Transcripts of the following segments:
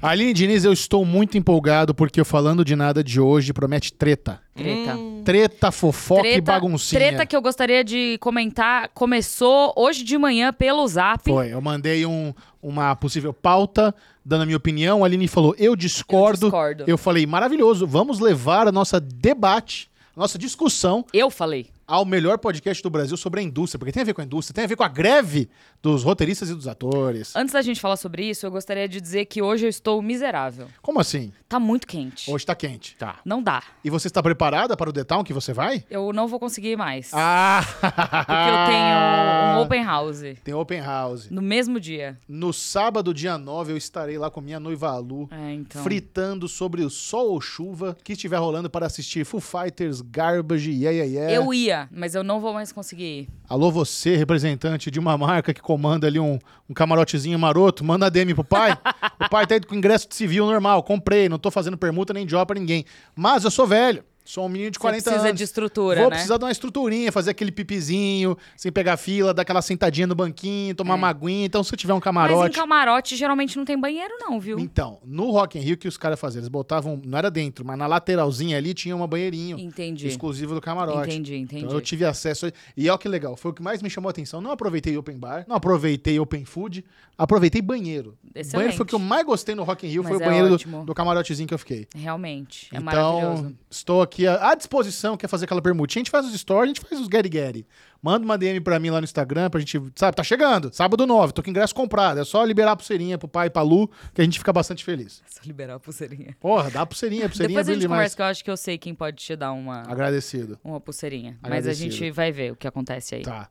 Aline Diniz, eu estou muito empolgado porque o Falando de Nada de hoje promete treta. Treta. Treta, fofoca e baguncinha. Treta que eu gostaria de comentar começou hoje de manhã pelo Zap. Foi, eu mandei um, uma possível pauta, dando a minha opinião. A Aline falou, eu discordo. Eu discordo. Eu falei, maravilhoso, vamos levar a nossa debate, a nossa discussão Eu falei. Ao melhor podcast do Brasil sobre a indústria, porque tem a ver com a indústria, tem a ver com a greve dos roteiristas e dos atores. Antes da gente falar sobre isso, eu gostaria de dizer que hoje eu estou miserável. Como assim? Tá muito quente. Hoje tá quente. Tá. Não dá. E você está preparada para o The Town que você vai? Eu não vou conseguir mais. Ah! Porque eu tenho um open house Tem open house. no mesmo dia. No sábado, dia 9, eu estarei lá com minha noiva Lu, É, então. fritando sobre o sol ou chuva que estiver rolando para assistir Foo Fighters, Garbage, Yeah Yeah Yeah. Eu ia, mas eu não vou mais conseguir ir. Alô, você, representante de uma marca que comanda ali um, um camarotezinho maroto, manda DM pro pai. o pai tá indo com ingresso de civil normal, comprei, não tô fazendo permuta nem job pra ninguém. Mas eu sou velho. Sou um menino de Você 40 precisa anos. de estrutura, Vou né? precisar de uma estruturinha, fazer aquele pipizinho, sem pegar fila, dar aquela sentadinha no banquinho, tomar É. uma aguinha. Então, se eu tiver um Mas em camarote. camarote geralmente não tem banheiro, não, viu? Então, no Rock in Rio, o que os caras faziam? Eles botavam, não era dentro, mas na lateralzinha ali tinha uma banheirinho Entendi. exclusivo do camarote. Entendi, entendi. Então eu tive acesso. E olha que legal, foi o que mais me chamou a atenção. Não aproveitei open bar, não aproveitei open food, aproveitei banheiro. Excelente. Banheiro foi o que eu mais gostei no Rock in Rio, Mas foi o é banheiro do, do camarotezinho que eu fiquei. Realmente. É então, estou aqui à, à disposição, quer fazer aquela permutinha, a gente faz os stories, a gente faz os Gary Gary. Manda uma DM pra mim lá no Instagram pra gente, sabe, tá chegando, sábado 9, tô com ingresso comprado, é só liberar a pulseirinha pro pai e pra Lu, que a gente fica bastante feliz. Só liberar a pulseirinha. Porra, dá a pulseirinha, a pulseirinha Depois a gente demais. conversa, que eu acho que eu sei quem pode te dar uma, Agradecido. uma pulseirinha. Mas a Agradecido. gente vai ver o que acontece aí. Tá.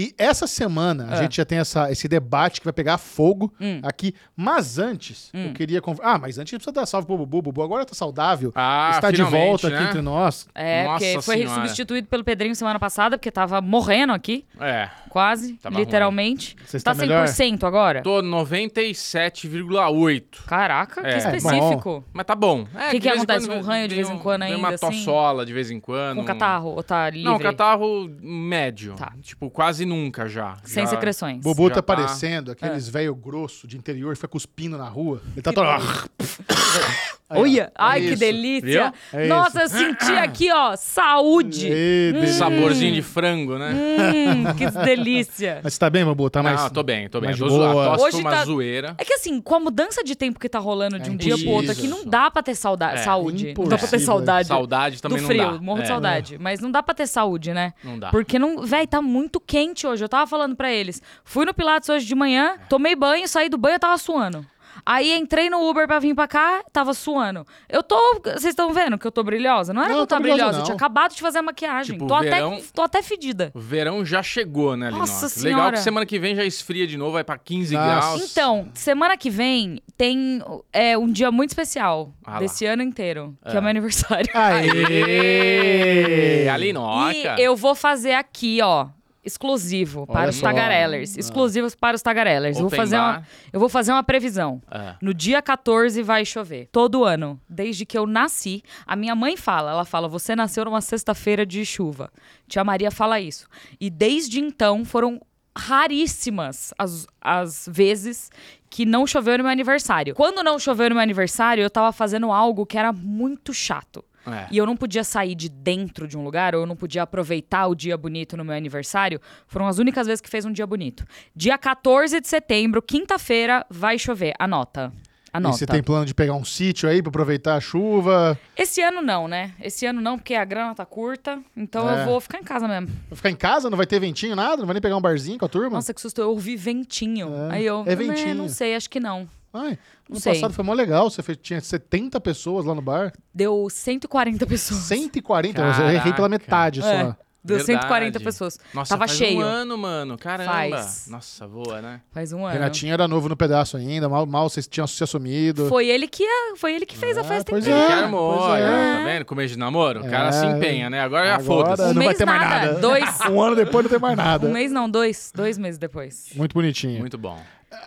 E essa semana a Ah. gente já tem essa, esse debate que vai pegar fogo Hum. aqui. Mas antes, eu queria. conv- Ah, mas antes a gente precisa dar salve pro Bubu. Bubu agora tá saudável. Ah, está de volta né? aqui entre nós. É, Nossa porque foi Senhora. substituído pelo Pedrinho semana passada, porque tava morrendo aqui, É. quase, Tava literalmente. Você Tá está melhor? 100% agora? Tô 97,8. Caraca, que É. específico. Mas tá bom. É, Que que de acontece? quando Um ranho de vem vez em quando ainda, uma assim? tossola de vez em quando. Com um- catarro, ou tá livre? Não, catarro médio. Tá. Tipo, quase nunca já. Sem Já- secreções. Bubu Já tá tá. parecendo aqueles velho grosso de interior que fica cuspindo na rua. Ele tá todo. Olha, ai, que Isso. delícia. É Nossa, eu senti aqui, ó, saúde. Ê, delícia. Saborzinho de frango, né? Hum, que delícia. Mas você tá bem, Bubu? Tá mais. Não, tô bem, tô bem. mais Tô Hoje foi uma tá- zoeira. É que assim, com a mudança de tempo que tá rolando de É um dia pro outro aqui, não dá pra ter sauda É, saúde. Não dá pra ter saudade. Saudade também do não frio, dá. morro de É, saudade. Mas não dá pra ter saúde, né? Não dá. Porque não, véi, tá muito quente hoje. Eu tava falando pra eles. Fui no Pilates hoje de manhã, tomei banho, saí do banho, eu tava suando. Aí entrei no Uber pra vir pra cá, tava suando. Eu tô. Vocês estão vendo que eu tô brilhosa? Não era Não, que eu tava brilhosa, brilhosa, eu não. tinha acabado de fazer a maquiagem. Tipo, tô, verão- até, tô até fedida. O verão já chegou, né, Linoca? Nossa Legal Senhora. que semana que vem já esfria de novo, vai pra 15 Nossa. graus. Então, semana que vem tem é, um dia muito especial Ah lá. desse ano inteiro, que é o meu aniversário. Aê! A Linoca. E eu vou fazer aqui, ó, exclusivo Olha para os só. tagarellers. Exclusivos para os tagarellers. Eu vou, fazer uma, eu vou fazer uma previsão. É. No dia 14 vai chover. Todo ano. Desde que eu nasci. A minha mãe fala, ela fala, você nasceu numa sexta-feira de chuva. Tia Maria fala isso. E desde então foram raríssimas as, as vezes que não choveu no meu aniversário. Quando não choveu no meu aniversário, eu tava fazendo algo que era muito chato. É. E eu não podia sair de dentro de um lugar, ou eu não podia aproveitar o dia bonito no meu aniversário. Foram as únicas vezes que fez um dia bonito. Dia 14 de setembro, quinta-feira, vai chover. Anota. E Anota. você tem plano de pegar um sítio aí pra aproveitar a chuva? Esse ano não, né? Esse ano não, porque a grana tá curta. Então É. eu vou ficar em casa mesmo. Vai ficar em casa? Não vai ter ventinho, nada? Não vai nem pegar um barzinho com a turma? Nossa, que susto. Eu ouvi ventinho. É. Aí eu. É "Né, ventinho." Não sei, acho que não. Ai, Não no sei. passado foi mó legal. Você fez- tinha 70 pessoas lá no bar. Deu 140 pessoas. 140. eu errei pela Caraca. metade só. É. Deu Verdade. 140 pessoas. Nossa, Tava faz cheio. um ano, mano. Caramba. Faz. Nossa, voa, né? Faz um ano. Renatinho era novo no pedaço ainda, mal, mal vocês tinham se assumido. Foi ele que, foi ele que fez a Ah, festa pois inteira. é. que armou, pois é. tá vendo? Começo de namoro, o cara É. se empenha, né? Agora já Agora foda-se. não Um vai mês ter mais nada, nada. dois. Um ano depois não tem mais nada. Um mês não, dois. Dois meses depois. Muito bonitinho. Muito bom.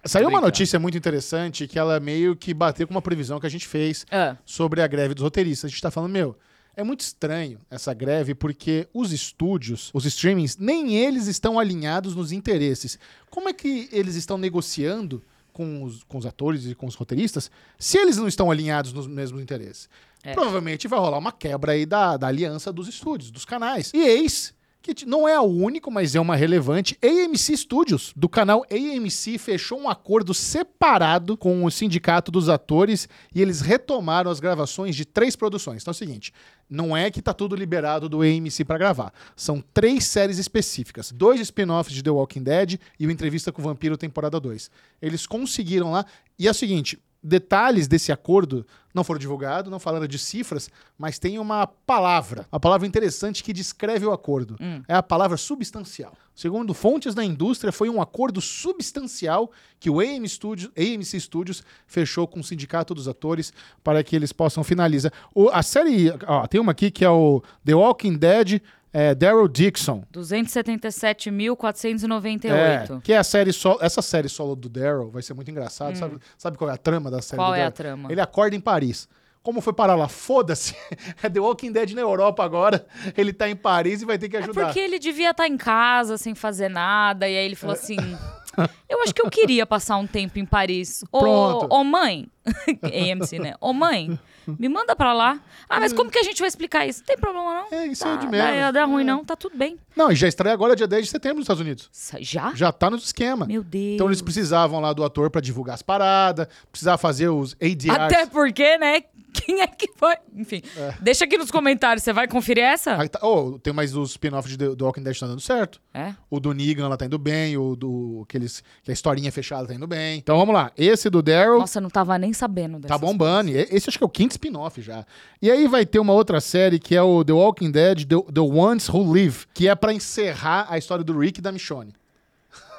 Saiu uma notícia muito interessante que ela meio que bateu com uma previsão que a gente fez Ah, sobre a greve dos roteiristas. A gente tá falando, meu, é muito estranho essa greve porque os estúdios, os streamings, nem eles estão alinhados nos interesses. Como é que eles estão negociando com os, com os atores e com os roteiristas se eles não estão alinhados nos mesmos interesses. É. Provavelmente vai rolar uma quebra aí da, da aliança dos estúdios, dos canais. E eis que não é o único, mas é uma relevante. AMC Studios, do canal AMC, fechou um acordo separado com o sindicato dos atores e eles retomaram as gravações de três produções. Então é o seguinte, não é que tá tudo liberado do AMC para gravar. São três séries específicas. Dois spin-offs de The Walking Dead e o Entrevista com o Vampiro temporada 2. Eles conseguiram lá. E é o seguinte, detalhes desse acordo não foram divulgados, não falaram de cifras, mas tem uma palavra, uma palavra interessante que descreve o acordo. É a palavra substancial. Segundo fontes da indústria, foi um acordo substancial que o AM Studios, AMC Studios fechou com o sindicato dos atores para que eles possam finalizar. O- a série, ó, tem uma aqui que é o The Walking Dead, é, Daryl Dixon. 277.498. É, que é a série solo, essa série solo do Daryl vai ser muito engraçado. Sabe, sabe qual é a trama da série Hum. Qual é a trama? Ele acorda em Paris. Como foi parar lá? Foda-se. É The Walking Dead na Europa agora. Ele tá em Paris e vai ter que É ajudar. porque ele devia estar em casa sem fazer nada, e aí ele É. falou assim: Eu acho que eu queria passar um tempo em Paris. Ô, Pronto. ô mãe, AMC, né? Ô mãe, me manda pra lá. Ah, mas como que a gente vai explicar isso? Não tem problema, não. É, isso Tá, é de dá- menos. Dá, ruim, É. não. Tá tudo bem. Não, e já estreia agora dia 10 de setembro nos Estados Unidos. Já? Já tá no esquema. Meu Deus. Então eles precisavam lá do ator pra divulgar as paradas, precisava fazer os ADRs. Até porque, né? Quem é que foi? Enfim, deixa aqui nos comentários. Você vai conferir essa? Aí tá- oh, tem mais os spin-offs de The Walking Dead tá dando certo. É? O do Negan lá tá indo bem, o do aqueles que a historinha fechada tá indo bem. Então vamos lá. Esse do Daryl Nossa, eu não tava nem sabendo dessa. tá bombando. E Esse acho que é o quinto spin-off já. E aí vai ter uma outra série que é o The Walking Dead, The, The Ones Who Live, que é pra encerrar a história do Rick e da Michonne.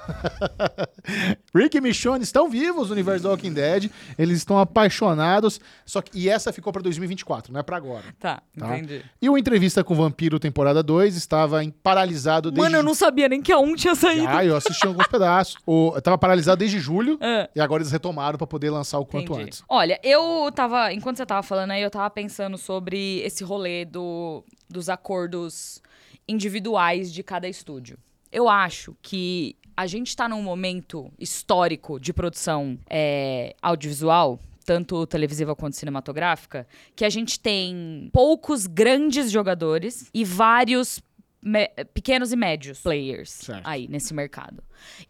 Rick e Michonne estão vivos no universo do Walking Dead, eles estão apaixonados, só que e essa ficou pra 2024, não é pra agora. Tá, Tá? entendi. E o Entrevista com o Vampiro temporada 2 estava em paralisado desde Mano, eu não sabia nem que a 1 tinha saído. Ah, eu assisti alguns pedaços. O, tava paralisado desde julho É. e agora eles retomaram pra poder lançar o quanto Entendi. antes. Olha, eu tava. Enquanto você tava falando aí, eu tava pensando sobre esse rolê do, dos acordos individuais de cada estúdio. Eu acho que a gente tá num momento histórico de produção é, audiovisual. Tanto televisiva quanto cinematográfica, que a gente tem poucos grandes jogadores e vários pequenos e médios players Certo. aí nesse mercado.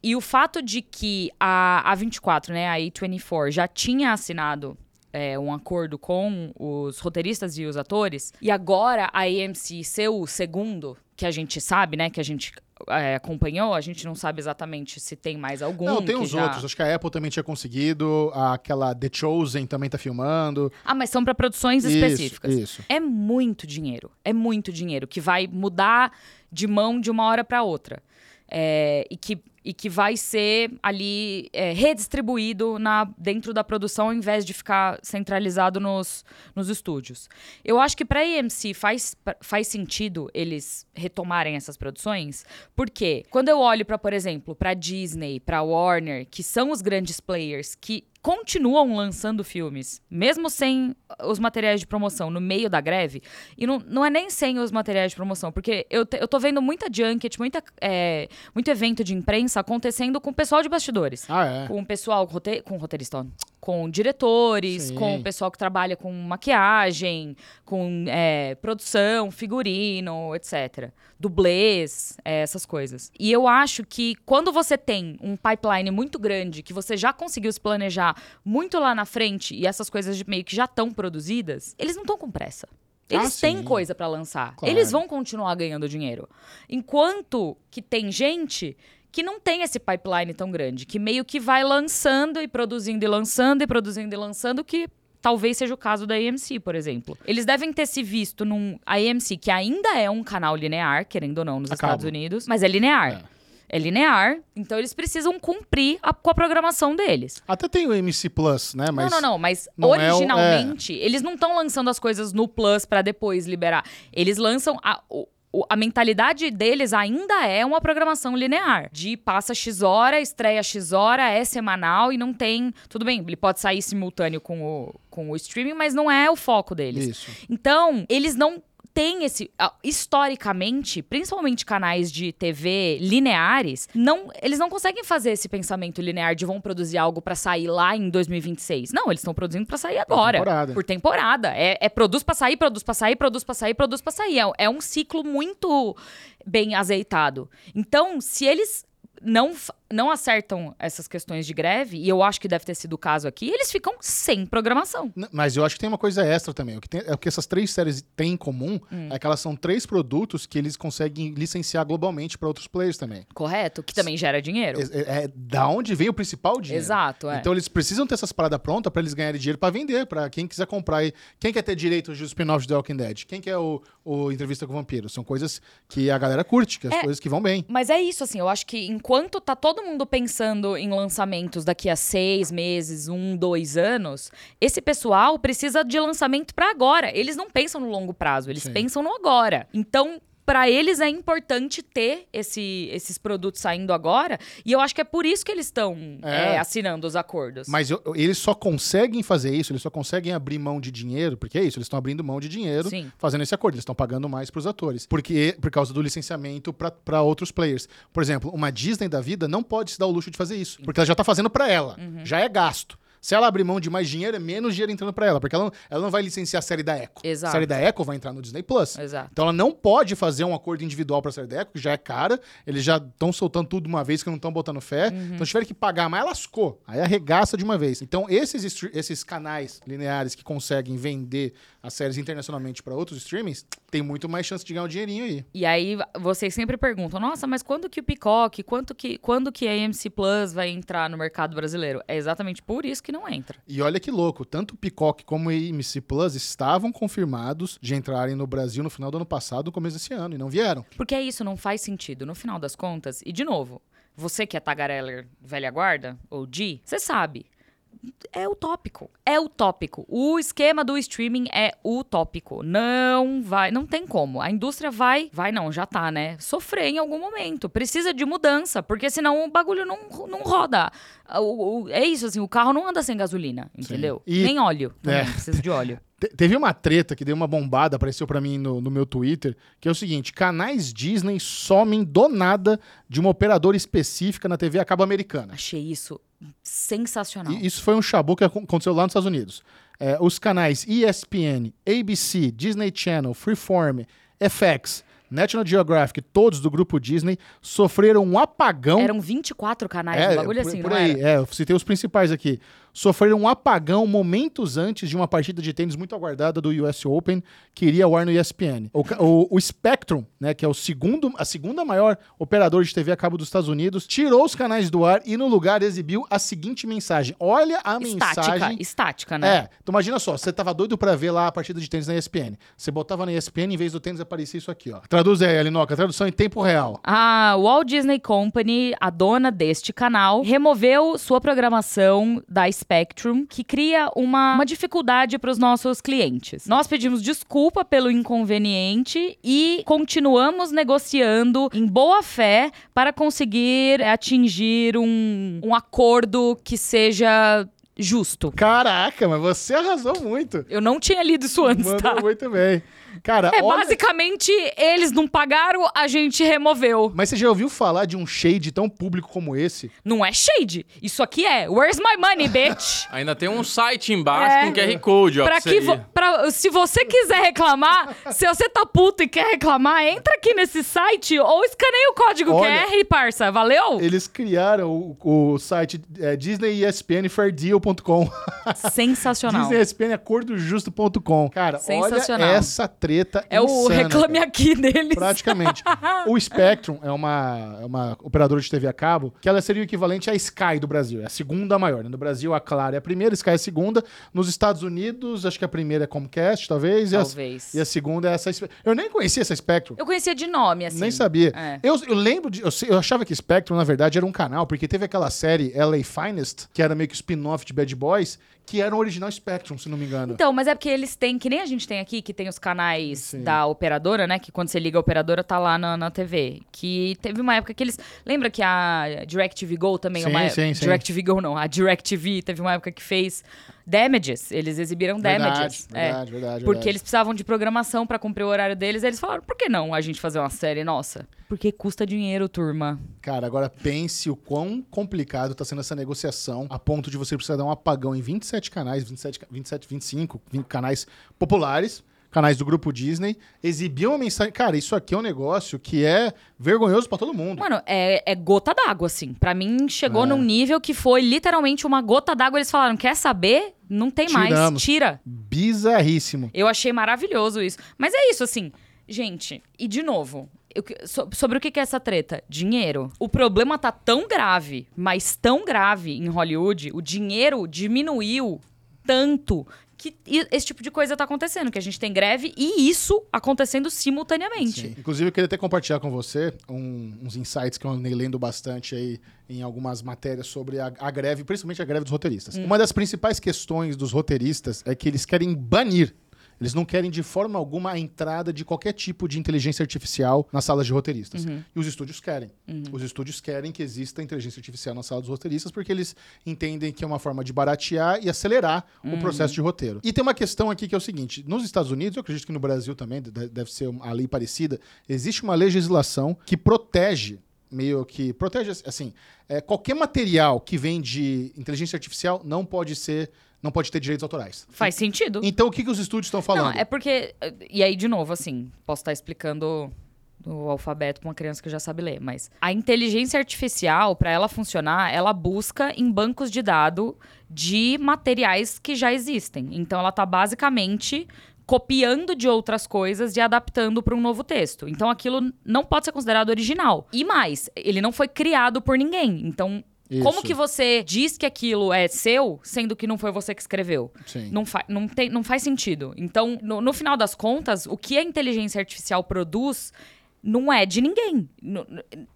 E o fato de que a, a 24, né, a A24, já tinha assinado é, um acordo com os roteiristas e os atores, e agora a AMC ser o segundo, que a gente sabe, né, que a gente é, acompanhou, a gente não sabe exatamente se tem mais algum. não, tem os já- outros. Acho que a Apple também tinha conseguido, aquela The Chosen também tá filmando. Ah, mas são para produções Isso, específicas. isso. É muito dinheiro. É muito dinheiro que vai mudar de mão de uma hora para outra. É, e, que, e que vai ser ali é, redistribuído na, dentro da produção ao invés de ficar centralizado nos, nos estúdios. Eu acho que para a AMC faz, faz sentido eles retomarem essas produções, porque quando eu olho para, por exemplo, para Disney, para Warner, que são os grandes players que continuam lançando filmes, mesmo sem os materiais de promoção no meio da greve. E não, não é nem sem os materiais de promoção, porque eu, te- eu tô vendo muita junket, muita, é, muito evento de imprensa acontecendo com o pessoal de bastidores. Ah, é. Com o pessoal, rote- com roteirista, com diretores, Sim. com o pessoal que trabalha com maquiagem, com é, produção, figurino, etc. Dublês, é, essas coisas. E eu acho que quando você tem um pipeline muito grande, que você já conseguiu se planejar muito lá na frente e essas coisas de- meio que já estão produzidas, eles não estão com pressa. Eles Ah, têm sim. coisa pra lançar. Claro. Eles vão continuar ganhando dinheiro. Enquanto que tem gente que não tem esse pipeline tão grande, que meio que vai lançando e produzindo e lançando e produzindo e lançando, que talvez seja o caso da AMC, por exemplo. Eles devem ter se visto num a AMC, que ainda é um canal linear, querendo ou não, nos Estados. Unidos, mas é linear. É. linear, então eles precisam cumprir a- com a programação deles. Até tem o MC Plus, né? Mas não, não, não, mas não é o- originalmente, eles não estão lançando as coisas no Plus pra depois liberar. Eles lançam a, o- a mentalidade deles ainda é uma programação linear. De passa X hora, estreia X hora, é semanal e não tem. Tudo bem, ele pode sair simultâneo com o, com o streaming, mas não é o foco deles. Isso. Então, eles não tem esse. ah, Historicamente, principalmente canais de TV lineares, não, eles não conseguem fazer esse pensamento linear de vão produzir algo pra sair lá em 2026. Não, eles estão produzindo pra sair agora. temporada. Por temporada. É, é produz pra sair, produz pra sair, produz pra sair, produz pra sair. É, é um ciclo muito bem azeitado. Então, se eles não, não acertam essas questões de greve, e eu acho que deve ter sido o caso aqui, eles ficam sem programação. N- Mas eu acho que tem uma coisa extra também. O que, tem- é o que essas três séries têm em comum Hum. é que elas são três produtos que eles conseguem licenciar globalmente para outros players também. Correto? Que também gera dinheiro. É, é- da onde vem o principal dinheiro. Exato, é. Então eles precisam ter essas paradas prontas para eles ganharem dinheiro para vender, para quem quiser comprar. E quem quer ter direito aos spin-offs de The Walking Dead? Quem quer o, o Entrevista com o Vampiro? São coisas que a galera curte, que as É. coisas que vão bem. Mas é isso, assim, eu acho que enquanto tá todo mundo pensando em lançamentos daqui a seis meses, um, dois anos, esse pessoal precisa de lançamento pra agora. Eles não pensam no longo prazo, eles Sim. pensam no agora. Então. Pra eles é importante ter esse- esses produtos saindo agora, e eu acho que é por isso que eles estão É. é, assinando os acordos. Mas eu- eles só conseguem fazer isso, eles só conseguem abrir mão de dinheiro, porque é isso, eles estão abrindo mão de dinheiro Sim. fazendo esse acordo, eles estão pagando mais pros atores. Porque por causa do licenciamento para outros players. Por exemplo, uma Disney da vida não pode se dar o luxo de fazer isso, porque ela já tá fazendo para ela, Uhum. já é gasto. Se ela abrir mão de mais dinheiro, é menos dinheiro entrando para ela, porque ela não, ela não vai licenciar a série da Echo. Exato. A série da Echo vai entrar no Disney Plus. Exato. Então ela não pode fazer um acordo individual pra série da Echo, que já é cara. Eles já estão soltando tudo de uma vez que não estão botando fé. Uhum. Então tiveram que pagar, mas lascou. Aí arregaça de uma vez. Então esses, esses canais lineares que conseguem vender as séries internacionalmente pra outros streamings, tem muito mais chance de ganhar um dinheirinho aí. E aí vocês sempre perguntam, nossa, mas quando que o Peacock, quanto que, quando que a AMC Plus vai entrar no mercado brasileiro? É exatamente por isso que não entra. E olha que louco, tanto o Peacock como o AMC Plus estavam confirmados de entrarem no Brasil no final do ano passado, no começo desse ano, e não vieram. Porque é isso, não faz sentido. No final das contas, e de novo, você que é tagareller velha guarda, ou G, você sabe. É utópico. É utópico. O esquema do streaming é utópico. Não vai, não tem como. A indústria vai, vai não, já tá, né? Sofrer em algum momento. Precisa de mudança, porque senão o bagulho não, não roda. O- o- é isso, assim, o carro não anda sem gasolina, entendeu? E- Nem óleo. É. precisa de óleo. Te- Teve uma treta que deu uma bombada, apareceu pra mim no, no meu Twitter, que é o seguinte: canais Disney somem do nada de uma operadora específica na TV a cabo americana. Achei isso sensacional. E isso foi um chabu que acon- aconteceu lá nos Estados Unidos. É, os canais ESPN, ABC, Disney Channel, Freeform, FX, National Geographic, todos do grupo Disney, sofreram um apagão. Eram 24 canais, um bagulho por, assim, por não aí. É, eu citei os principais aqui. Sofreram um apagão momentos antes de uma partida de tênis muito aguardada do US Open, que iria ao ar no ESPN. O, o- o Spectrum, né, que é o segundo, a segunda maior operadora de TV a cabo dos Estados Unidos, tirou os canais do ar e no lugar exibiu a seguinte mensagem. Olha a Estática, mensagem. estática, né? É, então imagina só, você tava doido pra ver lá a partida de tênis na ESPN. Você botava na ESPN, em vez do tênis aparecia isso aqui, ó. Traduz aí, Alinoca, tradução em tempo real. A Walt Disney Company, a dona deste canal, removeu sua programação da Spectrum, que cria uma, uma dificuldade para os nossos clientes. Nós pedimos desculpa pelo inconveniente e continuamos negociando em boa fé para conseguir atingir um, um acordo que seja justo. Caraca, mas você arrasou muito. Eu não tinha lido isso antes, Mandou tá? muito bem. Cara, É, olha- basicamente, eles não pagaram, a gente removeu. Mas você já ouviu falar de um shade tão público como esse? Não é shade. Isso aqui é Where's my money, bitch? Ainda tem um site embaixo É. com QR Code, ó. pra que vo- pra- se você quiser reclamar, se você tá puto e quer reclamar, entra aqui nesse site ou escaneia o código Olha- QR, parça. Valeu? Eles criaram o, o site é, DisneyESPNFairDeal.com. Sensacional. DisneyESPNAcordojusto.com. Cara, Sensacional. olha essa treta É o insana, reclame cara. aqui deles. Praticamente. o Spectrum é uma, é uma operadora de TV a cabo que ela seria o equivalente à Sky do Brasil. É a segunda maior. né? No Brasil, a Claro é a primeira, a Sky é a segunda. Nos Estados Unidos, acho que a primeira é Comcast, talvez. e a- Talvez. E a, segunda é essa. Eu nem conhecia essa Spectrum. Eu conhecia de nome, assim. Nem sabia. É. Eu, eu lembro de. Eu, eu achava que Spectrum, na verdade, era um canal, porque teve aquela série LA Finest, que era meio que o spin-off de Bad Boys, que era um original Spectrum, se não me engano. Então, mas é porque eles têm, que nem a gente tem aqui, que tem os canais Sim. da operadora, né? Que quando você liga a operadora, tá lá na, na TV. Que teve uma época que eles. Lembra que a DirecTV Go também é Sim, uma sim, sim. DirecTV Go não, a DirecTV teve uma época que fez Damages. Eles exibiram Damages. Verdade, É. verdade, verdade. Porque verdade. eles precisavam de programação pra cumprir o horário deles. Aí eles falaram, por que não a gente fazer uma série nossa? Porque custa dinheiro, turma. Cara, agora pense o quão complicado tá sendo essa negociação a ponto de você precisar dar um apagão em 27 canais, 27, ca- 27 25 20 canais populares, canais do grupo Disney, exibir uma mensagem. Cara, isso aqui é um negócio que é vergonhoso pra todo mundo. Mano, é, é gota d'água, assim. Pra mim, chegou É. num nível que foi literalmente uma gota d'água. Eles falaram, quer saber? Não tem mais, Tiramos. tira. Bizarríssimo. Eu achei maravilhoso isso. Mas é isso, assim. Gente, e de novo, sobre o que que é essa treta? Dinheiro. O problema tá tão grave, mas tão grave em Hollywood, o dinheiro diminuiu tanto que esse tipo de coisa tá acontecendo, que a gente tem greve e isso acontecendo simultaneamente. Sim. Inclusive, eu queria até compartilhar com você um- uns insights que eu andei lendo bastante aí em algumas matérias sobre a, a greve, principalmente a greve dos roteiristas. Uma das principais questões dos roteiristas é que eles querem banir. Eles não querem de forma alguma a entrada de qualquer tipo de inteligência artificial nas salas de roteiristas. E os estúdios querem. Os estúdios querem que exista inteligência artificial na sala dos roteiristas porque eles entendem que é uma forma de baratear e acelerar o processo de roteiro. E tem uma questão aqui que é o seguinte: nos Estados Unidos, eu acredito que no Brasil também de- deve ser uma lei parecida, existe uma legislação que protege meio que protege assim é, qualquer material que vem de inteligência artificial não pode ser não pode ter direitos autorais Faz sentido. então o que, que os estúdios estão falando Não, é porque. E aí, de novo, assim, posso estar explicando o alfabeto pra uma criança que já sabe ler, mas a inteligência artificial, para ela funcionar, ela busca em bancos de dados de materiais que já existem. Então, ela tá basicamente copiando de outras coisas e adaptando para um novo texto. Então, aquilo não pode ser considerado original. E mais, ele não foi criado por ninguém. Então, como Isso. que você diz que aquilo é seu, sendo que não foi você que escreveu? Sim. Não, fa não, tem, não faz sentido. Então, no, no final das contas, o que a inteligência artificial produz não é de ninguém.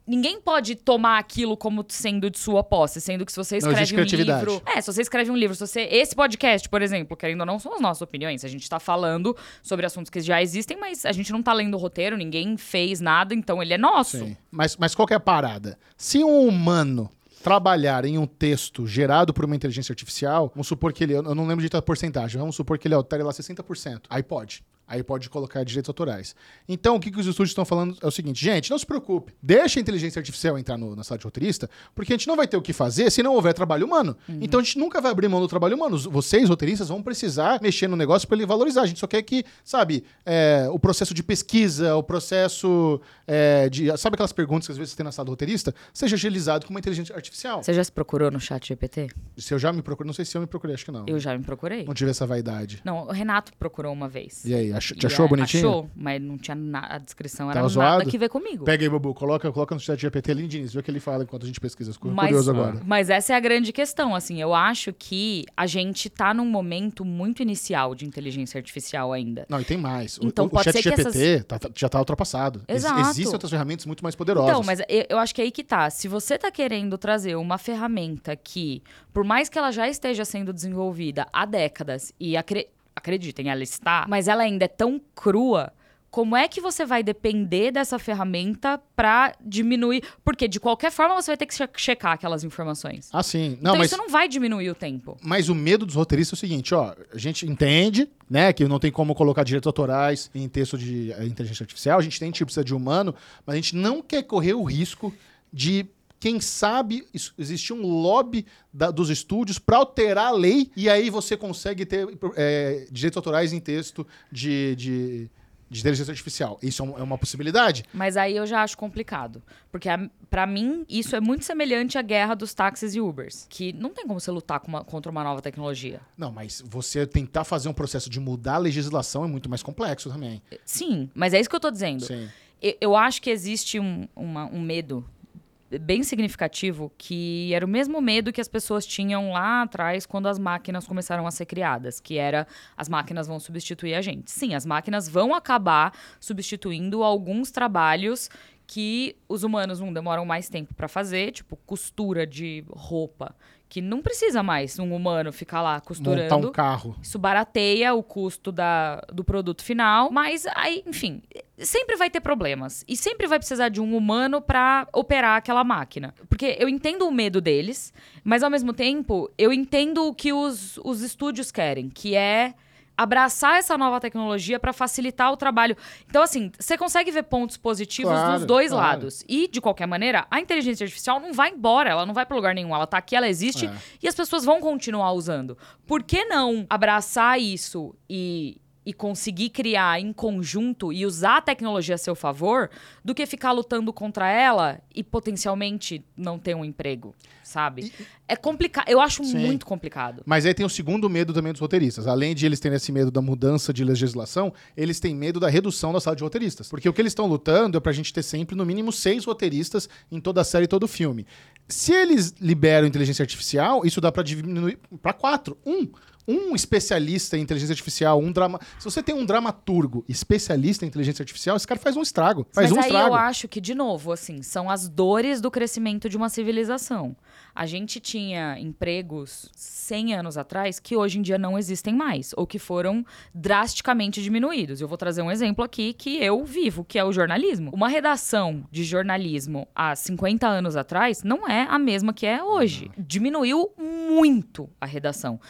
Ninguém pode tomar aquilo como sendo de sua posse, sendo que se você escreve um livro. É, se você escreve um livro, se você. Esse podcast, por exemplo, querendo ou não, são as nossas opiniões. A gente tá falando sobre assuntos que já existem, mas a gente não tá lendo o roteiro, ninguém fez nada, então ele é nosso. Sim. Mas, mas qual que é a parada? Se um humano trabalhar em um texto gerado por uma inteligência artificial, vamos supor que ele, eu não lembro de porcentagem, vamos supor que ele altere lá 60%. Aí pode. Aí pode colocar direitos autorais. Então, o que, que os estúdios estão falando é o seguinte, gente, não se preocupe. Deixa a inteligência artificial entrar no- na sala de roteirista, porque a gente não vai ter o que fazer se não houver trabalho humano. Então, a gente nunca vai abrir mão do trabalho humano. Vocês, roteiristas, vão precisar mexer no negócio para ele valorizar. A gente só quer que, sabe, é, o processo de pesquisa, o processo é, de... Sabe aquelas perguntas que às vezes você tem na sala do roteirista? Seja agilizado com uma inteligência artificial. Você já se procurou no chat GPT? Se eu já me procurei, não sei se eu me procurei, acho que não. Eu já me procurei. Não tive essa vaidade. Não, o Renato procurou uma vez. E aí, ach- te achou é, bonitinho? Achou, mas não tinha nada. A descrição era Tava nada zoado? que ver comigo. Pega aí, Babu, coloca, coloca no chat GPT ali, Diniz, vê o que ele fala enquanto a gente pesquisa. Fico Mas- curioso agora. Mas essa é a grande questão, assim. Eu acho que a gente tá num momento muito inicial de inteligência artificial ainda. Não, e tem mais. O- Então, o, o pode chat ser que GPT tá- tá- já tá ultrapassado. Ex- Exato. existem outras ferramentas muito mais poderosas. Então, mas eu, acho que é aí que tá. Se você tá querendo trazer uma ferramenta que, por mais que ela já esteja sendo desenvolvida há décadas, e acre- acreditem, ela está, mas ela ainda é tão crua. Como é que você vai depender dessa ferramenta pra diminuir? Porque de qualquer forma você vai ter que che- checar aquelas informações. Ah, sim. Não, então mas, isso não vai diminuir o tempo. mas o medo dos roteiristas é o seguinte, ó. A gente entende, né, que não tem como colocar direitos autorais em texto de eh, inteligência artificial. A gente tem que precisa de humano, mas a gente não quer correr o risco de quem sabe existir um lobby da- dos estúdios para alterar a lei e aí você consegue ter eh, direitos autorais em texto de, de, de inteligência artificial. Isso é é uma possibilidade? Mas aí eu já acho complicado. Porque a- pra mim, isso é muito semelhante à guerra dos táxis e Ubers. Que não tem como você lutar com uma- contra uma nova tecnologia. Não, mas você tentar fazer um processo de mudar a legislação é muito mais complexo também. Sim, mas é isso que eu tô dizendo. Sim. Eu, eu acho que existe um, uma- um medo bem significativo que era o mesmo medo que as pessoas tinham lá atrás quando as máquinas começaram a ser criadas, que era as máquinas vão substituir a gente. Sim, as máquinas vão acabar substituindo alguns trabalhos que os humanos demoram mais tempo pra fazer, tipo costura de roupa, que não precisa mais um humano ficar lá costurando. Montar um carro. Isso barateia o custo da, do produto final, mas aí, enfim, sempre vai ter problemas e sempre vai precisar de um humano pra operar aquela máquina. Porque eu entendo o medo deles, mas ao mesmo tempo eu entendo o que os, os estúdios querem, que é abraçar essa nova tecnologia pra facilitar o trabalho. Então, assim, você consegue ver pontos positivos Claro, dos dois claro. lados. E, de qualquer maneira, a inteligência artificial não vai embora, ela não vai pra lugar nenhum. Ela tá aqui, ela existe É. e as pessoas vão continuar usando. Por que não abraçar isso e, e conseguir criar em conjunto e usar a tecnologia a seu favor do que ficar lutando contra ela e potencialmente não ter um emprego, sabe? É complicado. Eu acho Sim. muito complicado. Mas aí tem o segundo medo também dos roteiristas. Além de eles terem esse medo da mudança de legislação, eles têm medo da redução da sala de roteiristas. Porque o que eles estão lutando é pra gente ter sempre, no mínimo, seis roteiristas em toda a série e todo filme. Se eles liberam inteligência artificial, isso dá pra diminuir pra quatro. Um. Um especialista em inteligência artificial, um drama. Se você tem um dramaturgo especialista em inteligência artificial, esse cara faz um estrago. Faz Mas um aí estrago. eu acho que, de novo, assim, são as dores do crescimento de uma civilização. A gente tinha empregos 100 anos atrás que hoje em dia não existem mais, ou que foram drasticamente diminuídos. Eu vou trazer um exemplo aqui que eu vivo, que é o jornalismo. Uma redação de jornalismo há 50 anos atrás não é a mesma que é hoje. Diminuiu muito a redação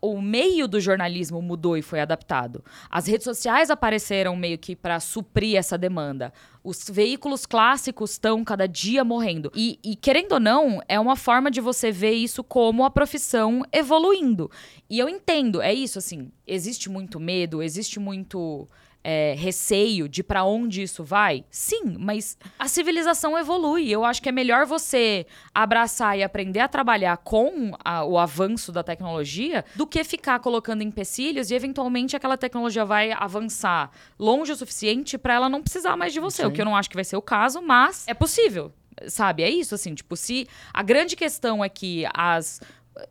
o meio do jornalismo mudou e foi adaptado. As redes sociais apareceram meio que para suprir essa demanda. Os veículos clássicos estão cada dia morrendo. E, e, querendo ou não, é uma forma de você ver isso como a profissão evoluindo. E eu entendo, é isso, assim, existe muito medo, existe muito. É, receio de pra onde isso vai? Sim, mas a civilização evolui. Eu acho que é melhor você abraçar e aprender a trabalhar com a- o avanço da tecnologia do que ficar colocando empecilhos e eventualmente aquela tecnologia vai avançar longe o suficiente pra ela não precisar mais de você. Sim. O que eu não acho que vai ser o caso, mas é possível. Sabe? É isso, assim, tipo, se a grande questão é que as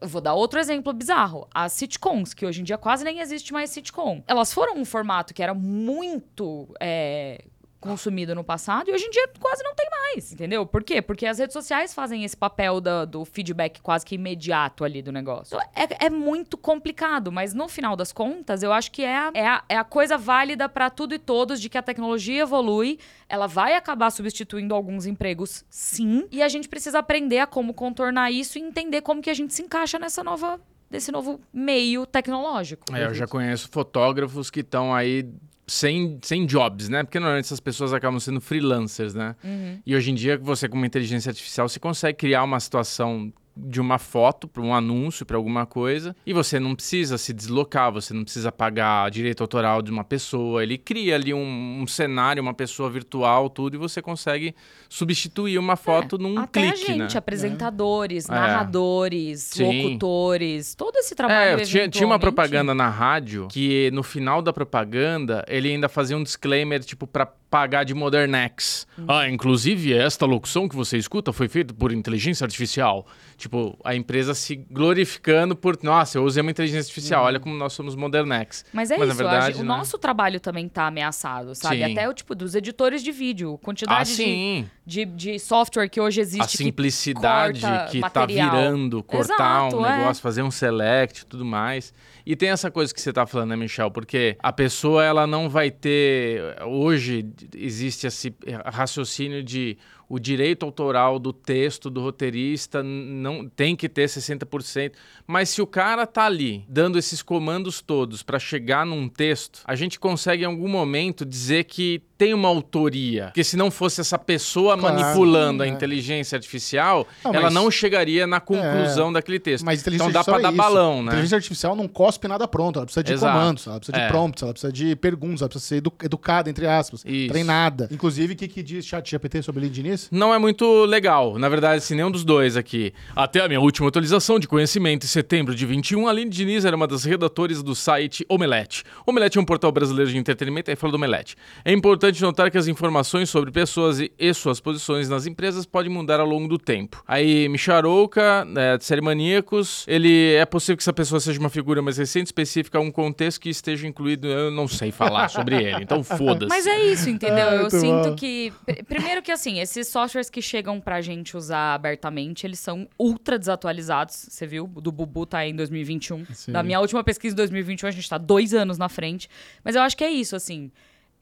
vou dar outro exemplo bizarro. As sitcoms, que hoje em dia quase nem existe mais sitcom. Elas foram um formato que era muito é, consumido no passado e hoje em dia quase não tem mais, entendeu? Por quê? Porque as redes sociais fazem esse papel da- do feedback quase que imediato ali do negócio. Então, É, é muito complicado, mas no final das contas, eu acho que é é a, é a coisa válida para tudo e todos de que a tecnologia evolui, ela vai acabar substituindo alguns empregos, sim, e a gente precisa aprender a como contornar isso e entender como que a gente se encaixa nessa nova desse novo meio tecnológico. É, eu já conheço fotógrafos que estão aí sem, sem jobs, né? Porque normalmente essas pessoas acabam sendo freelancers, né? Uhum. E hoje em dia, você com uma inteligência artificial, você consegue criar uma situação de uma foto para um anúncio, para alguma coisa, e você não precisa se deslocar, você não precisa pagar direito autoral de uma pessoa. Ele cria ali um, um cenário, uma pessoa virtual, tudo, e você consegue substituir uma foto num É, Até clique, a gente, né? apresentadores, É. narradores, Sim. locutores, todo esse trabalho. É, tinha, tinha uma propaganda na rádio que no final da propaganda ele ainda fazia um disclaimer, tipo, pra pagar de Modernex. Uhum. Ah, inclusive esta locução que você escuta foi feita por inteligência artificial. Tipo, a empresa se glorificando por, nossa, eu usei uma inteligência artificial, olha como nós somos Modernex. Mas é Mas, isso, a verdade, o né? nosso trabalho também tá ameaçado, sabe? Sim. Até o tipo dos editores de vídeo, Ah, quantidade de, sim. de, de software que hoje A existe que simplicidade que tá material. virando, cortar Exato, um é. negócio, fazer um select e tudo mais. E tem essa coisa que você tá falando, né, Michel? Porque a pessoa, ela não vai ter... Hoje existe esse raciocínio de o direito autoral do texto do roteirista não tem que ter 60%. Mas se o cara tá ali dando esses comandos todos para chegar num texto, a gente consegue em algum momento dizer que tem uma autoria. Porque se não fosse essa pessoa Claro, manipulando a é. inteligência artificial, Não, ela mas- não chegaria na conclusão daquele texto. Mas inteligência então dá pra artificial dar é isso. balão, né? Inteligência artificial não cospe nada pronto. Ela precisa de Exato. comandos, ela precisa de É. prompts, ela precisa de perguntas, ela precisa ser edu- educada, entre aspas, Isso. treinada. Inclusive, o que, que diz chat GPT sobre LinkedIn? Não é muito legal, na verdade, assim, nenhum dos dois aqui. Até a minha última atualização de conhecimento em setembro de 21, a Aline Diniz era uma das redatoras do site Omelete. Omelete é um portal brasileiro de entretenimento, aí fala do Omelete. É importante notar que as informações sobre pessoas e, e suas posições nas empresas podem mudar ao longo do tempo. Aí, Micharouca, é, de série Maníacos, ele é possível que essa pessoa seja uma figura mais recente, específica a um contexto que esteja incluído, eu não sei falar sobre ele, então foda-se. Mas é isso, entendeu? Ah, eu sinto bom. que. pr- Primeiro que assim, esses softwares que chegam pra gente usar abertamente, eles são ultra desatualizados. Você viu? O do Bubu tá aí em 2021. Sim. Da minha última pesquisa em 2021, a gente tá dois anos na frente. Mas eu acho que é isso, assim.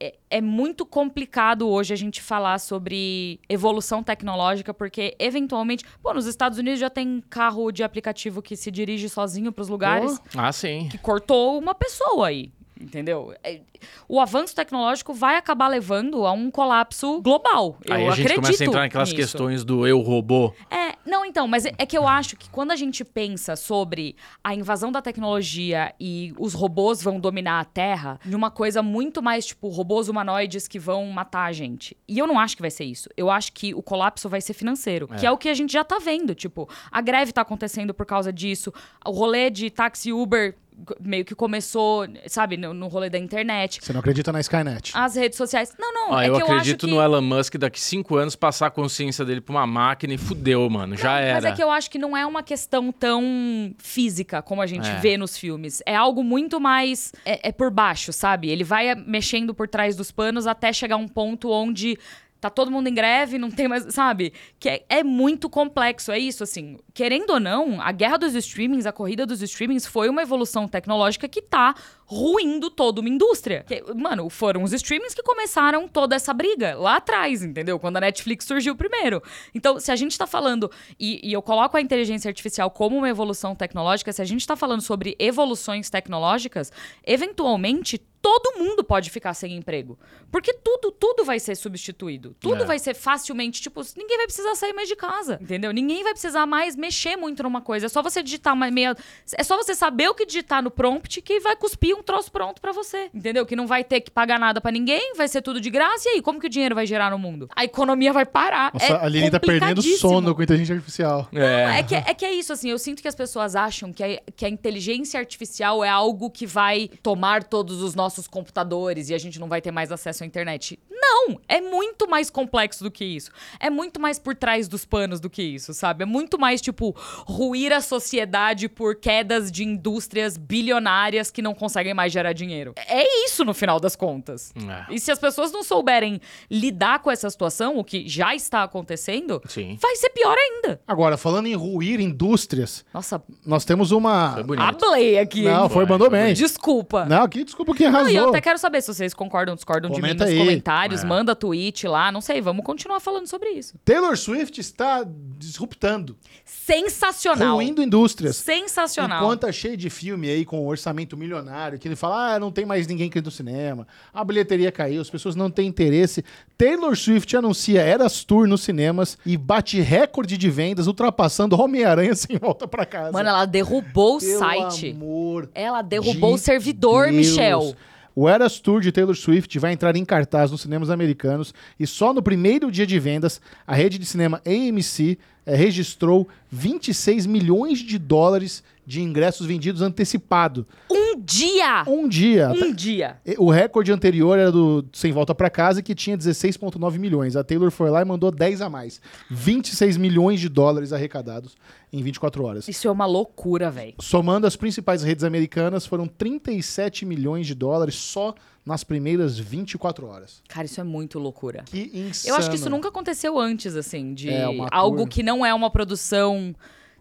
É, é muito complicado hoje a gente falar sobre evolução tecnológica, porque eventualmente. Pô, nos Estados Unidos já tem carro de aplicativo que se dirige sozinho pros lugares Ah, sim. que cortou uma pessoa aí. Entendeu? É, O avanço tecnológico vai acabar levando a um colapso global. Eu Aí a gente começa a entrar naquelas nisso. questões do eu robô. É, não, então, mas é, é que eu acho que quando a gente pensa sobre a invasão da tecnologia e os robôs vão dominar a Terra, de uma coisa muito mais tipo robôs humanoides que vão matar a gente. E eu não acho que vai ser isso. Eu acho que o colapso vai ser financeiro, que é o que a gente já tá vendo. Tipo, a greve tá acontecendo por causa disso, o rolê de táxi Uber meio que começou, sabe, no, no rolê da internet. Você não acredita na Skynet. As redes sociais. Não, não, Ah, é eu que eu acho acredito que... no Elon Musk daqui cinco anos passar a consciência dele pra uma máquina e fudeu, mano. Já era. Mas é que eu acho que não é uma questão tão física como a gente É. vê nos filmes. É algo muito mais. É, é por baixo, sabe? Ele vai mexendo por trás dos panos até chegar a um ponto onde. Tá todo mundo em greve, não tem mais. Sabe? Que é, é muito complexo. É isso, assim. Querendo ou não, a guerra dos streamings, a corrida dos streamings foi uma evolução tecnológica que tá ruindo toda uma indústria. Que, mano, foram os streamings que começaram toda essa briga lá atrás, entendeu? Quando a Netflix surgiu primeiro. Então, se a gente tá falando, e, e eu coloco a inteligência artificial como uma evolução tecnológica, se a gente tá falando sobre evoluções tecnológicas, eventualmente todo mundo pode ficar sem emprego. Porque tudo, tudo vai ser substituído. Tudo É. vai ser facilmente, tipo, ninguém vai precisar sair mais de casa, entendeu? Ninguém vai precisar mais mexer muito numa coisa. É só você digitar uma meia. É só você saber o que digitar no prompt que vai cuspir um troço pronto pra você, entendeu? Que não vai ter que pagar nada pra ninguém, vai ser tudo de graça. E aí, como que o dinheiro vai gerar no mundo? A economia vai parar. Nossa, é a Aline tá perdendo sono com inteligência artificial. É. É que, é que é isso, assim, eu sinto que as pessoas acham que a, que a inteligência artificial é algo que vai tomar todos os nossos computadores e a gente não vai ter mais acesso à internet. Não! É muito mais complexo do que isso. É muito mais por trás dos panos do que isso, sabe? É muito mais, tipo, ruir a sociedade por quedas de indústrias bilionárias que não conseguem mais gerar dinheiro. É isso no final das contas. É. E se as pessoas não souberem lidar com essa situação, o que já está acontecendo, Sim. vai ser pior ainda. Agora, falando em ruir indústrias, Nossa, nós temos uma. Foi bonito. Aqui. Não, foi, Foi, mandou foi bem. Desculpa. Não, aqui, desculpa que Não, e eu até quero saber se vocês concordam ou discordam de mim Comenta nos aí. comentários. É. Manda tweet lá, não sei. Vamos continuar falando sobre isso. Taylor Swift está disruptando, Sensacional. ruindo indústrias. Sensacional. Enquanto tá cheio de filme aí com orçamento milionário, que ele fala, ah, não tem mais ninguém querendo cinema, a bilheteria caiu, as pessoas não têm interesse. Taylor Swift anuncia Eras Tour nos cinemas e bate recorde de vendas, ultrapassando Homem-Aranha sem volta pra casa. Mano, ela derrubou o Pelo site. amor Ela derrubou de o servidor, Deus. Michel. O Eras Tour de Taylor Swift vai entrar em cartaz nos cinemas americanos e só no primeiro dia de vendas, a rede de cinema AMC eh, registrou 26 milhões de dólares de ingressos vendidos antecipado. Um dia! Um dia. Um dia. O recorde anterior era do Sem Volta Pra Casa, que tinha 16,9 milhões. A Taylor foi lá e mandou 10 a mais. 26 milhões de dólares arrecadados em 24 horas. Isso é uma loucura, velho. Somando as principais redes americanas, foram 37 milhões de dólares só nas primeiras 24 horas. Cara, isso é muito loucura. Que insano. Eu acho que isso nunca aconteceu antes, assim, de É, algo que não é uma produção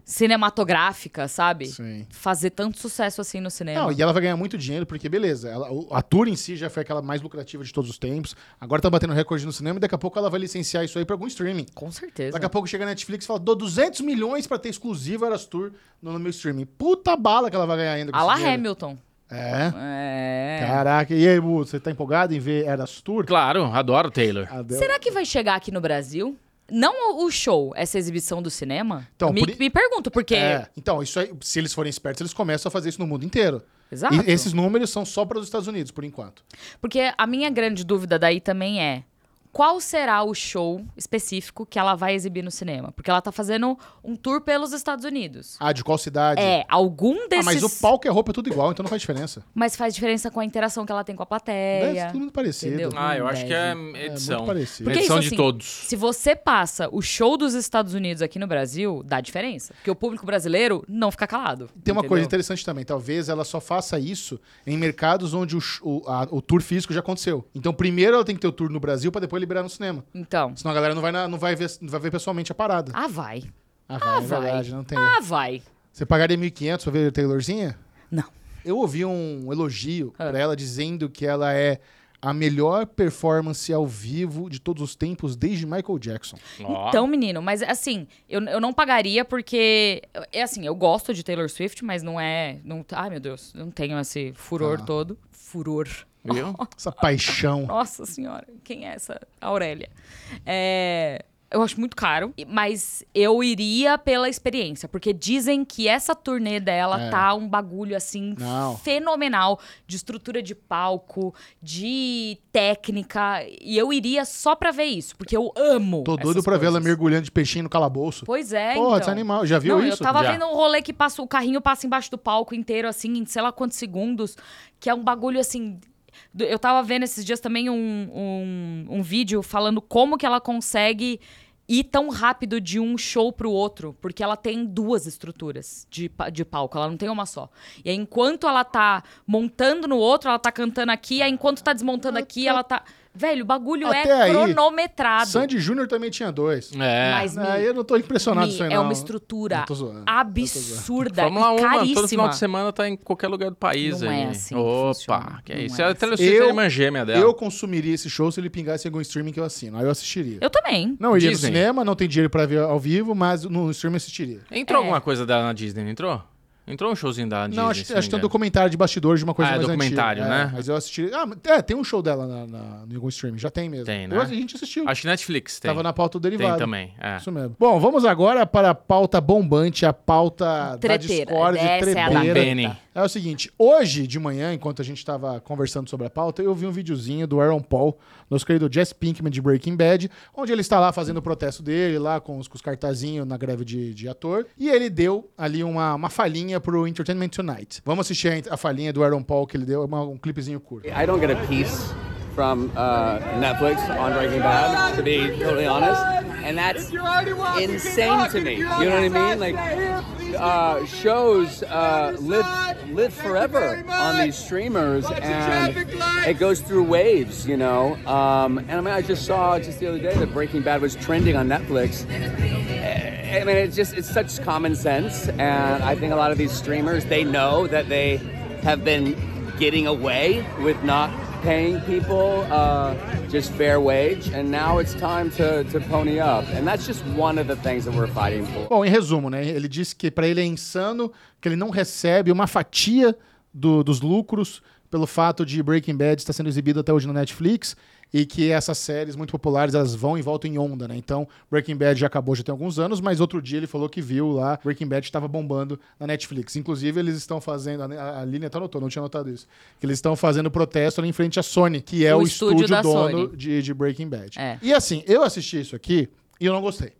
cinematográfica, sabe? Sim. Fazer tanto sucesso assim no cinema. Não, e ela vai ganhar muito dinheiro, porque beleza, ela- a tour em si já foi aquela mais lucrativa de todos os tempos. Agora tá batendo recorde no cinema e daqui a pouco ela vai licenciar isso aí pra algum streaming. Com certeza. Daqui a pouco chega a Netflix e fala: dou 200 milhões pra ter exclusivo Eras Tour no, meu streaming. Puta bala que ela vai ganhar ainda com A dinheiro. Hamilton. É. É. Caraca, e aí, Bu, você tá empolgado em ver Eras Tour? Claro, adoro Taylor. Adel- Será que vai chegar aqui no Brasil? Não o- show, essa exibição do cinema? Então, me, por me pergunto, porque. É, então, isso aí, se eles forem espertos, eles começam a fazer isso no mundo inteiro. Exato. E esses números são só para os Estados Unidos, por enquanto. Porque a minha grande dúvida daí também é: qual será o show específico que ela vai exibir no cinema. Porque ela tá fazendo um tour pelos Estados Unidos. Ah, de qual cidade? É, algum Ah, desses. mas o palco e a roupa é tudo igual, então não faz diferença. Mas faz diferença com a interação que ela tem com a Deve plateia. ser tudo muito parecido. entendeu? Ah, eu acho que é É edição. muito parecido. Porque edição isso, de assim, todos. Se você passa o show dos Estados Unidos aqui no Brasil, dá diferença. Porque o público brasileiro não fica calado. Tem uma entendeu? coisa interessante também. Talvez ela só faça isso em mercados onde o, o, a- o tour físico já aconteceu. Então, primeiro ela tem que ter o tour no Brasil pra depois liberar no cinema. Então. Senão a galera não vai, na- não vai, ver, não vai ver pessoalmente a parada. Ah, vai. Ah, vai, é vai. verdade, não tem. Ah, vai. Você pagaria 1.500 pra ver a Taylorzinha? Não. Eu ouvi um elogio Ah. pra ela dizendo que ela é a melhor performance ao vivo de todos os tempos desde Michael Jackson. Ó. Então, menino, mas assim, eu, eu não pagaria porque. É assim, eu gosto de Taylor Swift, mas não é. Não, ai, meu Deus, não tenho esse furor Ah. todo. Furor. Viu? Essa paixão. Nossa senhora, quem é essa Aurélia? É, eu acho muito caro, mas eu iria pela experiência, porque dizem que essa turnê dela É. tá um bagulho assim Não. fenomenal de estrutura de palco, de técnica, e eu iria só pra ver isso, porque eu amo. Tô doido essas pra ver ela mergulhando de peixinho no calabouço. Pois é, Porra, então. esse animal. Já viu Não, isso? Eu tava Já. vendo um rolê que passa, o carrinho passa embaixo do palco inteiro, assim, em sei lá quantos segundos, que é um bagulho assim. Eu tava vendo esses dias também um, um, um vídeo falando como que ela consegue ir tão rápido de um show pro outro, porque ela tem duas estruturas de, de palco, ela não tem uma só. E aí, enquanto ela tá montando no outro, ela tá cantando aqui, aí enquanto tá desmontando aqui, ela tá. Velho, o bagulho Até é aí, cronometrado. Sandy Júnior também tinha dois. É. Mas Mi, eu não tô impressionado com isso aí, é não. uma estrutura Eu eu absurda Fórmula e 1, mano, caríssima. todo final de semana tá em qualquer lugar do país Não aí. é assim Opa, funciona. que Não isso. é É assim. É Eu- a irmã gêmea dela. Eu consumiria esse show se ele pingasse em algum streaming que eu assino. Aí eu assistiria. Eu também. Não iria Disney. no cinema, não tem dinheiro pra ver ao vivo, mas no streaming eu assistiria. Entrou É. alguma coisa dela na Disney, não entrou? Entrou um showzinho na Disney. não, acho, acho que tem um documentário de bastidores de uma coisa Ah, é mais documentário, antiga. né? É, mas eu assisti. Ah, é, tem um show dela na, na, em algum streaming, já tem mesmo. Tem, né? Eu- a gente assistiu. Acho que Netflix tem. Tava na pauta do derivado. Tem também, é. Isso mesmo. Bom, vamos agora para a pauta bombante, a pauta Treteira. da Discord, Essa é a da. É o seguinte, hoje de manhã, enquanto a gente estava conversando sobre a pauta, eu vi um videozinho do Aaron Paul, nosso querido Jesse Pinkman de Breaking Bad, onde ele está lá fazendo o protesto dele, lá com os, com os cartazinhos na greve de, de ator, e ele deu ali uma, uma falinha pro Entertainment Tonight. Vamos assistir a, falinha do Aaron Paul que ele deu, um clipezinho curto. I don't get a piece from uh, Netflix on Breaking Bad, to be totally honest, and that's insane to me. You know what I mean? Like, uh, shows uh, live live forever on these streamers, and it goes through waves. You know, um, and I mean, I just saw just the other day that Breaking Bad was trending on Netflix. I mean, it's just it's such common sense, and I think a lot of these streamers they know that they have been getting away with not paying people uh, just fair wage, and now it's time to, to pony up, and that's just one of the things that we're fighting for. Bom, em resumo, né? Ele disse que pra ele é insano que ele não recebe uma fatia do- dos lucros pelo fato de Breaking Bad estar sendo exibido até hoje no Netflix e que essas séries muito populares elas vão e voltam em onda, né? Então, Breaking Bad já acabou já tem alguns anos, mas outro dia ele falou que viu lá Breaking Bad estava bombando na Netflix. Inclusive, eles estão fazendo, a Aline até anotou, não tinha notado isso, que eles estão fazendo protesto ali em frente à Sony, que é O o, estúdio estúdio dono de, de Breaking Bad. É. E assim, eu assisti isso aqui e eu não gostei.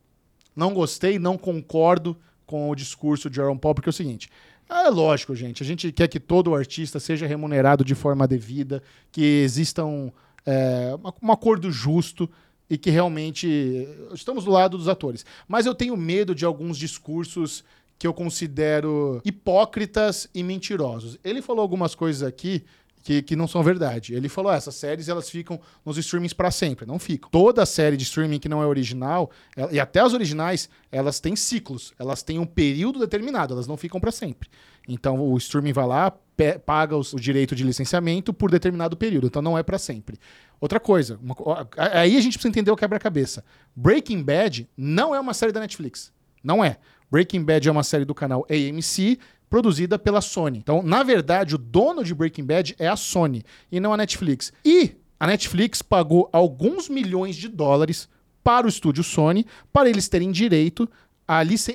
Não gostei, não concordo com o discurso de Aaron Paul, porque é o seguinte. É lógico, gente. A gente quer que todo artista seja remunerado de forma devida, que exista um, é, um acordo justo e que realmente estamos do lado dos atores. Mas eu tenho medo de alguns discursos que eu considero hipócritas e mentirosos. Ele falou algumas coisas aqui que, que não são verdade. Ele falou: ah, essas séries elas ficam nos streamings para sempre. Não ficam. Toda série de streaming que não é original, e até as originais, elas têm ciclos. Elas têm um período determinado, elas não ficam para sempre. Então o streaming vai lá, paga os- o direito de licenciamento por determinado período. Então não é para sempre. Outra coisa, uma aí a gente precisa entender o quebra-cabeça. Breaking Bad não é uma série da Netflix. Não é. Breaking Bad é uma série do canal AMC, produzida pela Sony. Então, na verdade, o dono de Breaking Bad é a Sony e não a Netflix. E a Netflix pagou alguns milhões de dólares para o estúdio Sony, para eles terem direito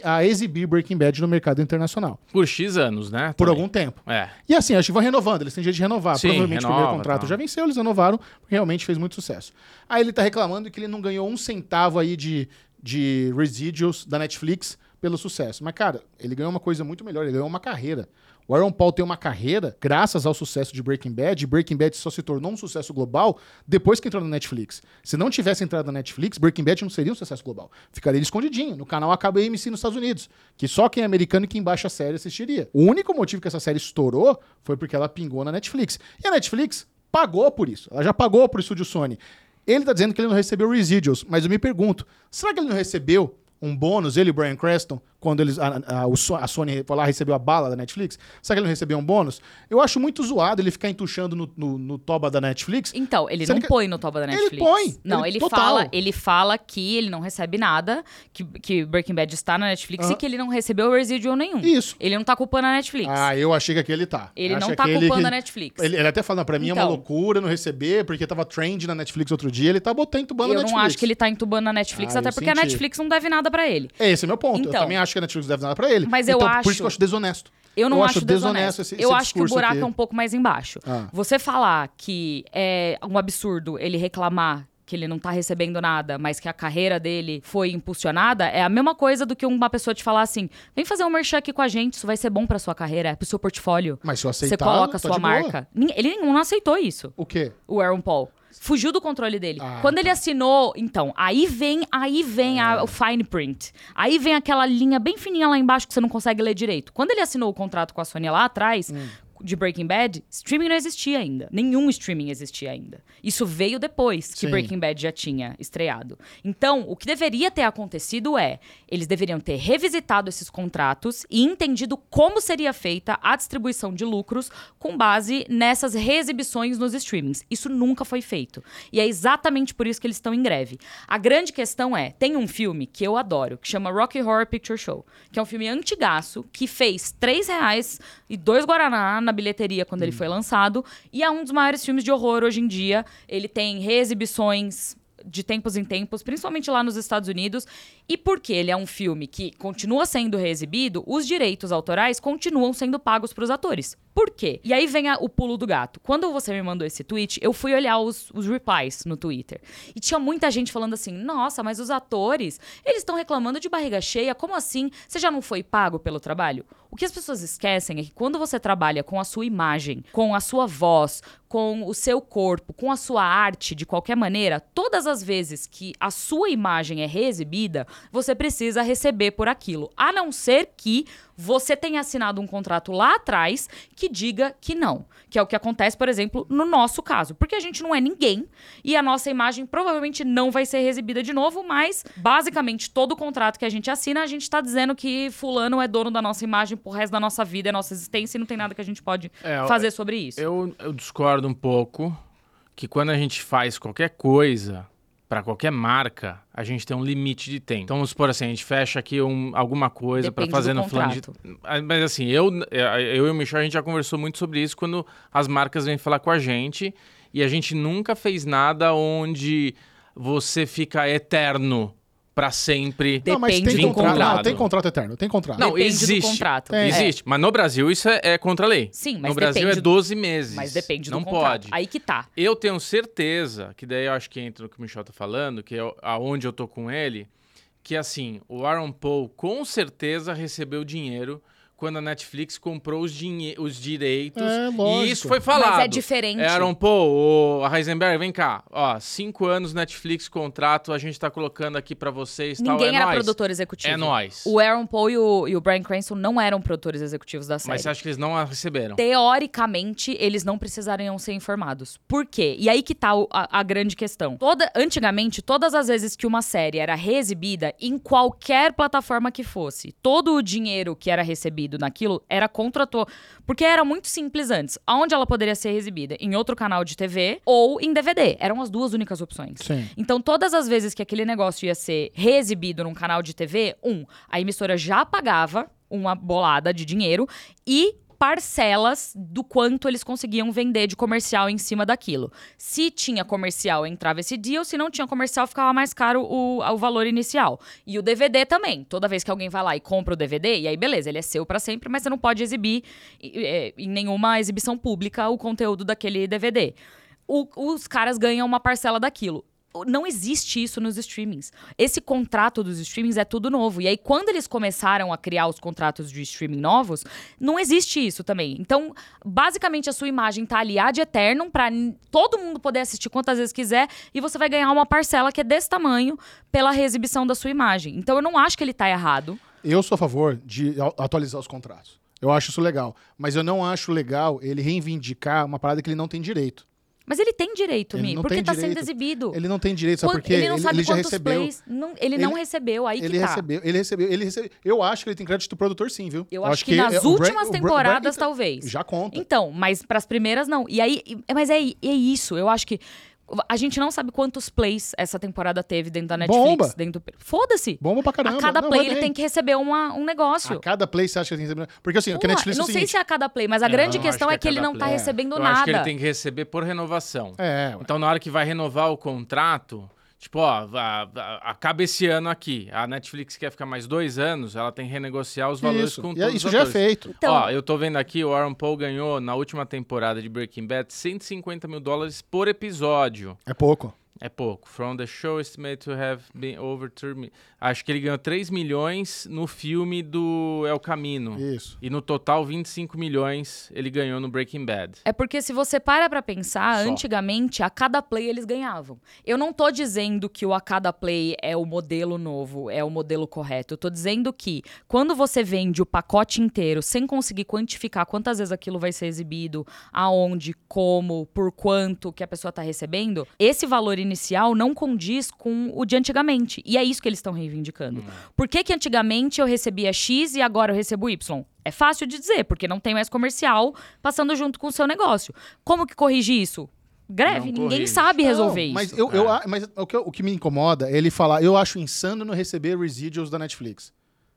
a, a exibir Breaking Bad no mercado internacional. Por X anos, né? Por também. algum tempo. É. E assim, acho que vão renovando, eles têm jeito de renovar. Sim, Provavelmente o renova, primeiro contrato tal. já venceu, eles renovaram, porque realmente fez muito sucesso. Aí ele tá reclamando que ele não ganhou um centavo aí de, de residuals da Netflix pelo sucesso. Mas, cara, ele ganhou uma coisa muito melhor, ele ganhou uma carreira. O Aaron Paul tem uma carreira, graças ao sucesso de Breaking Bad, e Breaking Bad só se tornou um sucesso global depois que entrou na Netflix. Se não tivesse entrado na Netflix, Breaking Bad não seria um sucesso global. Ficaria escondidinho no canal AKBMC nos Estados Unidos, que só quem é americano e quem baixa a série assistiria. O único motivo que essa série estourou foi porque ela pingou na Netflix. E a Netflix pagou por isso. Ela já pagou pro estúdio Sony. Ele tá dizendo que ele não recebeu residuals, mas eu me pergunto, será que ele não recebeu um bônus, ele e Brian Creston, quando eles, a, a- a Sony foi lá recebeu a bala da Netflix? Será que ele não recebeu um bônus? Eu acho muito zoado ele ficar entuchando no, no, no toba da Netflix. Então, ele não que- põe no toba da Ele Netflix. põe, Não, ele- ele, fala, ele fala que ele não recebe nada, que, que Breaking Bad está na Netflix Aham. e que ele não recebeu residual nenhum. Isso. Ele não tá culpando a Netflix. Ah, eu achei que aquele tá. Ele Eu não tá culpando que- a Netflix. Ele, ele até fala, pra mim é uma Então. loucura não receber, porque tava trend na Netflix outro dia, ele tá botando entubando eu a não Netflix. acho que ele tá entubando na Netflix, Ah, até eu porque a senti. Netflix não deve nada pra ele. É, esse é meu ponto. eu Então. também acho que a Netflix deve nada pra ele. Mas eu então, Por acho- isso que eu acho desonesto. Eu não Eu acho, acho desonesto. desonesto esse- eu esse acho que o buraco aqui. é um pouco mais embaixo. Ah. Você falar que é um absurdo ele reclamar que ele não tá recebendo nada, mas que a carreira dele foi impulsionada, é a mesma coisa do que uma pessoa te falar assim: vem fazer um merchan aqui com a gente, isso vai ser bom pra sua carreira, é pro seu portfólio. Mas se eu Você aceitar, coloca tá a sua de boa. marca. Ninguém- Ele não aceitou isso O quê? o Aaron Paul. Fugiu do controle dele. Ah, Quando ele tá. assinou, então, aí vem, aí vem É. a- o fine print. Aí vem aquela linha bem fininha lá embaixo que você não consegue ler direito. Quando ele assinou o contrato com a Sony lá atrás, Hum. De Breaking Bad, streaming não existia ainda. Nenhum streaming existia ainda. Isso veio depois que Sim. Breaking Bad já tinha estreado. Então, o que deveria ter acontecido é, eles deveriam ter revisitado esses contratos e entendido como seria feita a distribuição de lucros com base nessas reexibições nos streamings. Isso nunca foi feito. E é exatamente por isso que eles estão em greve. A grande questão é, tem um filme que eu adoro, que chama Rocky Horror Picture Show, que é um filme antigaço, que fez 3 reais e dois Guaraná na bilheteria quando ele foi lançado, e é um dos maiores filmes de horror hoje em dia. Ele tem reexibições de tempos em tempos, principalmente lá nos Estados Unidos. E porque ele é um filme que continua sendo reexibido, os direitos autorais continuam sendo pagos para os atores. Por quê? E aí vem a- o pulo do gato. Quando você me mandou esse tweet, eu fui olhar os, os replies no Twitter. E tinha muita gente falando assim: nossa, mas os atores, eles estão reclamando de barriga cheia. Como assim? Você já não foi pago pelo trabalho? O que as pessoas esquecem é que quando você trabalha com a sua imagem, com a sua voz, com o seu corpo, com a sua arte, de qualquer maneira, todas as vezes que a sua imagem é reexibida, você precisa receber por aquilo. A não ser que você tenha assinado um contrato lá atrás que diga que não. Que é o que acontece, por exemplo, no nosso caso. Porque a gente não é ninguém e a nossa imagem provavelmente não vai ser exibida de novo, mas basicamente todo contrato que a gente assina, a gente tá dizendo que fulano é dono da nossa imagem pro resto da nossa vida, da nossa existência e não tem nada que a gente pode É, fazer sobre isso. Eu, eu discordo um pouco que quando a gente faz qualquer coisa para qualquer marca, a gente tem um limite de tempo. Então, vamos supor assim, a gente fecha aqui um- alguma coisa para fazer no plano de... Ah, Mas assim, eu, eu e o Michel, a gente já conversou muito sobre isso quando as marcas vêm falar com a gente e a gente nunca fez nada onde você fica eterno para sempre. não, mas tem contrato. Não, tem contrato eterno, tem contrato. Não, Depende existe. contrato. Tem. Existe. Mas no Brasil isso é, é contra a lei. Sim, mas No Brasil é do- 12 meses. Mas depende Não do contrato. pode. Aí que tá. Eu tenho certeza, que daí eu acho que entra no que o Michel tá falando, que é aonde eu tô com ele, que assim, o Aaron Paul com certeza recebeu dinheiro quando a Netflix comprou os, os direitos. É, lógico. E isso foi falado. Mas é diferente. Aaron Paul, o Heisenberg, vem cá. Ó, cinco anos Netflix, contrato, a gente tá colocando aqui pra vocês. tal, Ninguém é era nóis. produtor executivo. É nóis. O Aaron Paul e o, e o Brian Cranston não eram produtores executivos da série. Mas você acha que eles não a receberam? Teoricamente, eles não precisariam ser informados. Por quê? E aí que tá o- a, a grande questão. Toda, antigamente, todas as vezes que uma série era reexibida, em qualquer plataforma que fosse, todo o dinheiro que era recebido naquilo era contrator. Porque era muito simples antes. Aonde ela poderia ser exibida? Em outro canal de TV ou em DVD. Eram as duas únicas opções. Sim. Então, todas as vezes que aquele negócio ia ser reexibido num canal de TV, um, a emissora já pagava uma bolada de dinheiro e parcelas do quanto eles conseguiam vender de comercial em cima daquilo. Se tinha comercial, entrava esse deal, se não tinha comercial, ficava mais caro o, o valor inicial. E o DVD também. Toda vez que alguém vai lá e compra o DVD, e aí beleza, ele é seu para sempre, mas você não pode exibir é, em nenhuma exibição pública o conteúdo daquele DVD. O, os caras ganham uma parcela daquilo não existe isso nos streamings. Esse contrato dos streamings é tudo novo. E aí, quando eles começaram a criar os contratos de streaming novos, não existe isso também. Então, basicamente, a sua imagem tá ali ad eternum para todo mundo poder assistir quantas vezes quiser e você vai ganhar uma parcela que é desse tamanho pela reexibição da sua imagem. Então, eu não acho que ele tá errado. Eu sou a favor de atualizar os contratos. Eu acho isso legal. Mas eu não acho legal ele reivindicar uma parada que ele não tem direito. Mas ele tem direito, Ele Mi, porque tá direito. sendo exibido. Ele não tem direito, sabe Quant- por quê? ele não sabe já quantos recebeu. plays. Não, ele, não recebeu, aí ele que tá. recebeu, ele recebeu, ele recebeu. Eu acho que ele tem crédito do produtor, sim, viu? Eu acho, que, é- nas Bra- últimas temporadas, Bra- talvez. Já conta. Então, mas pras primeiras, não. E aí, mas é, é isso. Eu acho que. A gente não sabe quantos plays essa temporada teve dentro da Netflix. Bomba. Dentro do... Foda-se. Bomba pra caramba. A cada Não, play ele bem. tem que receber uma, um negócio. A cada play você acha que ele tem que receber? Porque assim, o que a Netflix é não o sei seguinte. se é a cada play, mas a grande eu questão acho é que que é ele não tá play. recebendo Eu nada. acho que ele tem que receber por renovação. É, ué. Então, na hora que vai renovar o contrato, tipo, ó, acaba esse ano aqui. A Netflix quer ficar mais dois anos, ela tem que renegociar os valores isso. com E todos isso os já é feito. Então- Ó, eu tô vendo aqui, o Aaron Paul ganhou na última temporada de Breaking Bad 150 mil dólares por episódio. É pouco. É pouco. From the show estimated to have been over 3 mi- Acho que ele ganhou 3 milhões no filme do El Camino. Isso. E no total, 25 milhões ele ganhou no Breaking Bad. É porque se você para pra pensar, Só. antigamente a cada play eles ganhavam. Eu não tô dizendo que o a cada play é o modelo novo, é o modelo correto. Eu tô dizendo que quando você vende o pacote inteiro sem conseguir quantificar quantas vezes aquilo vai ser exibido, aonde, como, por quanto que a pessoa tá recebendo, esse valor inicial não condiz com o de antigamente. E é isso que eles estão reivindicando. Por que, que antigamente eu recebia X e agora eu recebo Y? É fácil de dizer, porque não tem mais comercial passando junto com o seu negócio. Como que corrige isso? Greve, Não ninguém corrige. sabe resolver Não, isso. Mas, eu, eu, a- mas o, que, o que me incomoda é ele falar, eu acho insano não receber residuals da Netflix.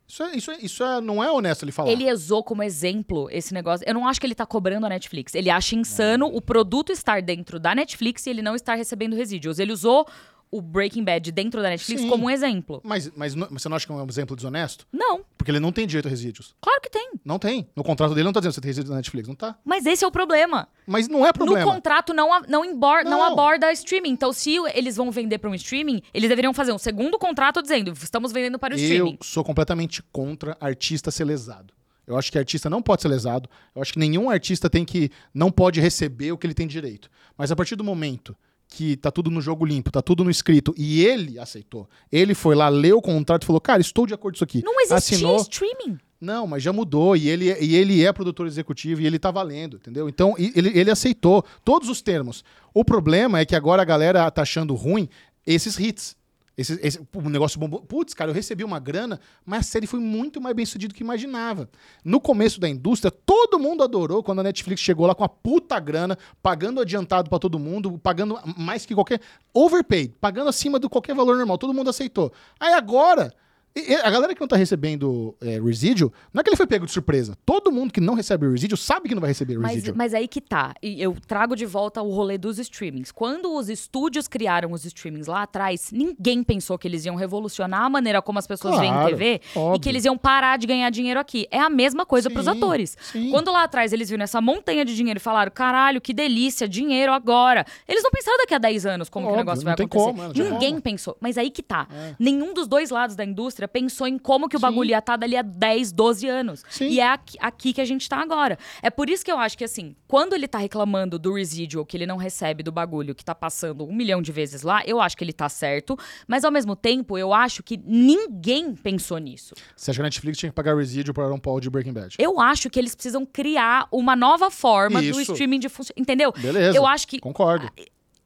Isso, é, isso, é, isso é, não é honesto ele falar. Ele usou como exemplo esse negócio. Eu não acho que ele tá cobrando a Netflix. Ele acha insano o produto estar dentro da Netflix e ele não estar recebendo residuals. Ele usou o Breaking Bad dentro da Netflix Sim. como um exemplo. Mas, mas, não- mas você não acha que é um exemplo desonesto? Não, Porque ele não tem direito a resíduos. claro que tem. Não tem. No contrato dele não tá dizendo que você tem resíduos da Netflix. Não tá. Mas esse é o problema. Mas não é problema. No contrato não, não, embor- não Não. aborda streaming. Então, se eles vão vender para um streaming, eles deveriam fazer um segundo contrato dizendo: estamos vendendo para o Eu streaming. sou completamente contra artista ser lesado. Eu acho que artista não pode ser lesado. Eu acho que nenhum artista tem que não pode receber o que ele tem direito. Mas a partir do momento que tá tudo no jogo limpo, tá tudo no escrito e ele aceitou. Ele foi lá, leu o contrato e falou: "Cara, estou de acordo com isso aqui". Não existia Assinou. streaming. Não, mas já mudou e ele, e ele é produtor executivo e ele tá valendo, entendeu? Então ele, ele aceitou todos os termos. O problema é que agora a galera tá achando ruim esses hits. Esse, esse- negócio bombou. Putz, cara, eu recebi uma grana, mas a série foi muito mais bem sucedida do que imaginava. No começo da indústria, todo mundo adorou quando a Netflix chegou lá com a puta grana, pagando adiantado pra todo mundo, pagando mais que qualquer. Overpaid, pagando acima do qualquer valor normal. Todo mundo aceitou. Aí agora. E- e A galera que não tá recebendo é, residual, não é que ele foi pego de surpresa. Todo mundo que não recebe residual sabe que não vai receber Mas, residual. mas aí que tá. E eu trago de volta o rolê dos streamings. Quando os estúdios criaram os streamings lá atrás, ninguém pensou que eles iam revolucionar a maneira como as pessoas veem Claro, TV e óbvio. que eles iam parar de ganhar dinheiro aqui. É a mesma coisa pros Sim, atores. sim. Quando lá atrás eles viram essa montanha de dinheiro e falaram: caralho, que delícia, dinheiro agora. Eles não pensaram daqui a 10 anos como que o Óbvio, negócio não vai tem acontecer. como, tinha ninguém como. pensou. Mas aí que tá. É. Nenhum dos dois lados da indústria pensou em como que o Sim. bagulho ia estar dali a 10, 12 anos. Sim. E é aqui, aqui que a gente tá agora. É por isso que eu acho que, assim, quando ele tá reclamando do residual que ele não recebe do bagulho que tá passando um milhão de vezes lá, eu acho que ele tá certo. Mas, ao mesmo tempo, eu acho que ninguém pensou nisso. Você acha que a Netflix tinha que pagar residual para Aaron Paul de Breaking Bad? Eu acho que eles precisam criar uma nova forma do Isso. streaming de funcionar. Entendeu? Beleza. Eu acho que Concordo.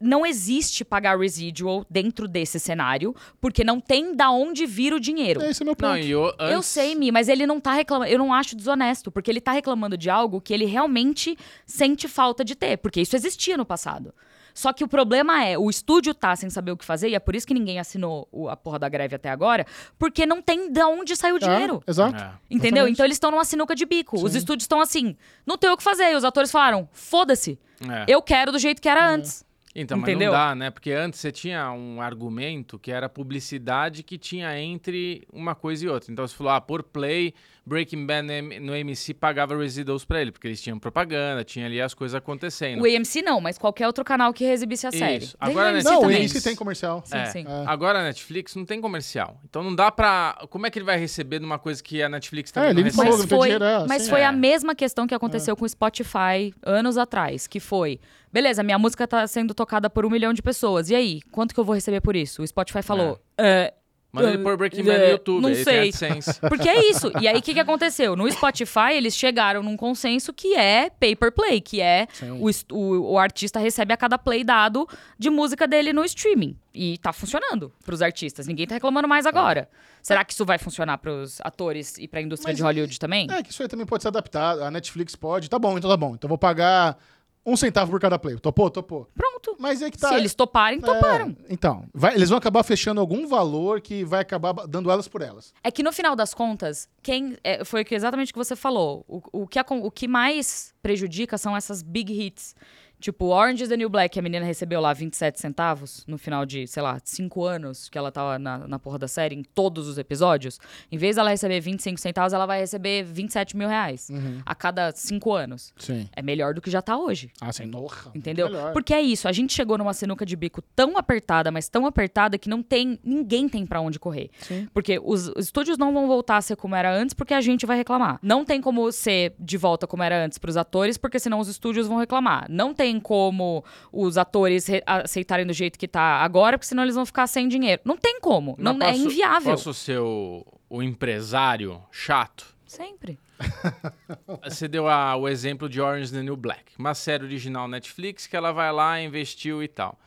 Não existe pagar residual dentro desse cenário, porque não tem da onde vir o dinheiro. Esse é meu ponto. Não, e o, antes, Eu sei, Mi, mas ele não tá reclamando. Eu não acho desonesto, porque ele tá reclamando de algo que ele realmente sente falta de ter, porque isso existia no passado. Só que o problema é, o estúdio tá sem saber o que fazer, e é por isso que ninguém assinou o- a porra da greve até agora, porque não tem de onde sair o dinheiro. É, exato. É. Entendeu? Exatamente. Então eles estão numa sinuca de bico. Os estúdios estão assim, não tem o que fazer. E os atores falaram, foda-se, É. eu quero do jeito que era antes. Então, mas Entendeu? não dá, né? Porque antes você tinha um argumento que era publicidade que tinha entre uma coisa e outra. Então você falou, ah, por play, Breaking Bad no AMC pagava residuals pra ele, porque eles tinham propaganda, tinha ali as coisas acontecendo. O AMC não, mas qualquer outro canal que exibisse a série. Isso. Nem Agora, né, AMC Não, o. AMC tem comercial. Sim, É, sim. Agora a Netflix não tem comercial. Então não dá pra. Como é que ele vai receber de uma coisa que a Netflix também É, não ele recebe? Mas foi, dinheiro, é, mas sim. foi É. a mesma questão que aconteceu com o Spotify anos atrás, que foi, beleza, minha música tá sendo tocada por um milhão de pessoas, e aí, quanto que eu vou receber por isso? O Spotify falou, "É, Manda ele pôr Breaking Bad no É, YouTube, não tem sei. Porque é isso. E aí, o que, que aconteceu? No Spotify, eles chegaram num consenso que é pay per play, que é o, o, o artista recebe a cada play dado de música dele no streaming. E tá funcionando pros artistas. Ninguém tá reclamando mais agora. Será que isso vai funcionar pros atores e pra indústria Mas de Hollywood também? É, que isso aí também pode ser adaptado. A Netflix pode. Tá bom, então tá bom. Então vou pagar um centavo por cada play. Topou? Topou. Pronto. Mas é que tá. Se eles toparem, É, toparam. então, vai- eles vão acabar fechando algum valor que vai acabar dando elas por elas. É que no final das contas, quem é, foi exatamente o que você falou. O, o que, o que mais prejudica são essas big hits. Tipo, Orange is the New Black, que a menina recebeu lá 27 centavos no final de, sei lá, 5 anos que ela tava na, na porra da série, em todos os episódios. Em vez dela receber 25 centavos, ela vai receber 27 mil reais a cada 5 anos. Sim. É melhor do que já tá hoje. Ah, sim. Nossa. Entendeu? Porque é isso, a gente chegou numa sinuca de bico tão apertada, mas tão apertada que não tem, ninguém tem pra onde correr. Sim. Porque os, os estúdios não vão voltar a ser como era antes, porque a gente vai reclamar. Não tem como ser de volta como era antes pros atores, porque senão os estúdios vão reclamar. Não tem como os atores re- aceitarem do jeito que tá agora, porque senão eles vão ficar sem dinheiro. Não tem como. Mas Não, é posso- inviável. Posso ser o, o empresário chato? Sempre. Você deu a- o exemplo de Orange the New Black, uma série original Netflix que ela vai lá, investiu e tal.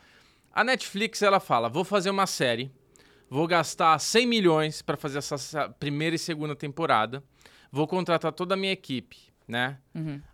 A Netflix ela fala: vou fazer uma série, vou gastar 100 milhões para fazer essa sa- primeira e segunda temporada, vou contratar toda a minha equipe, né?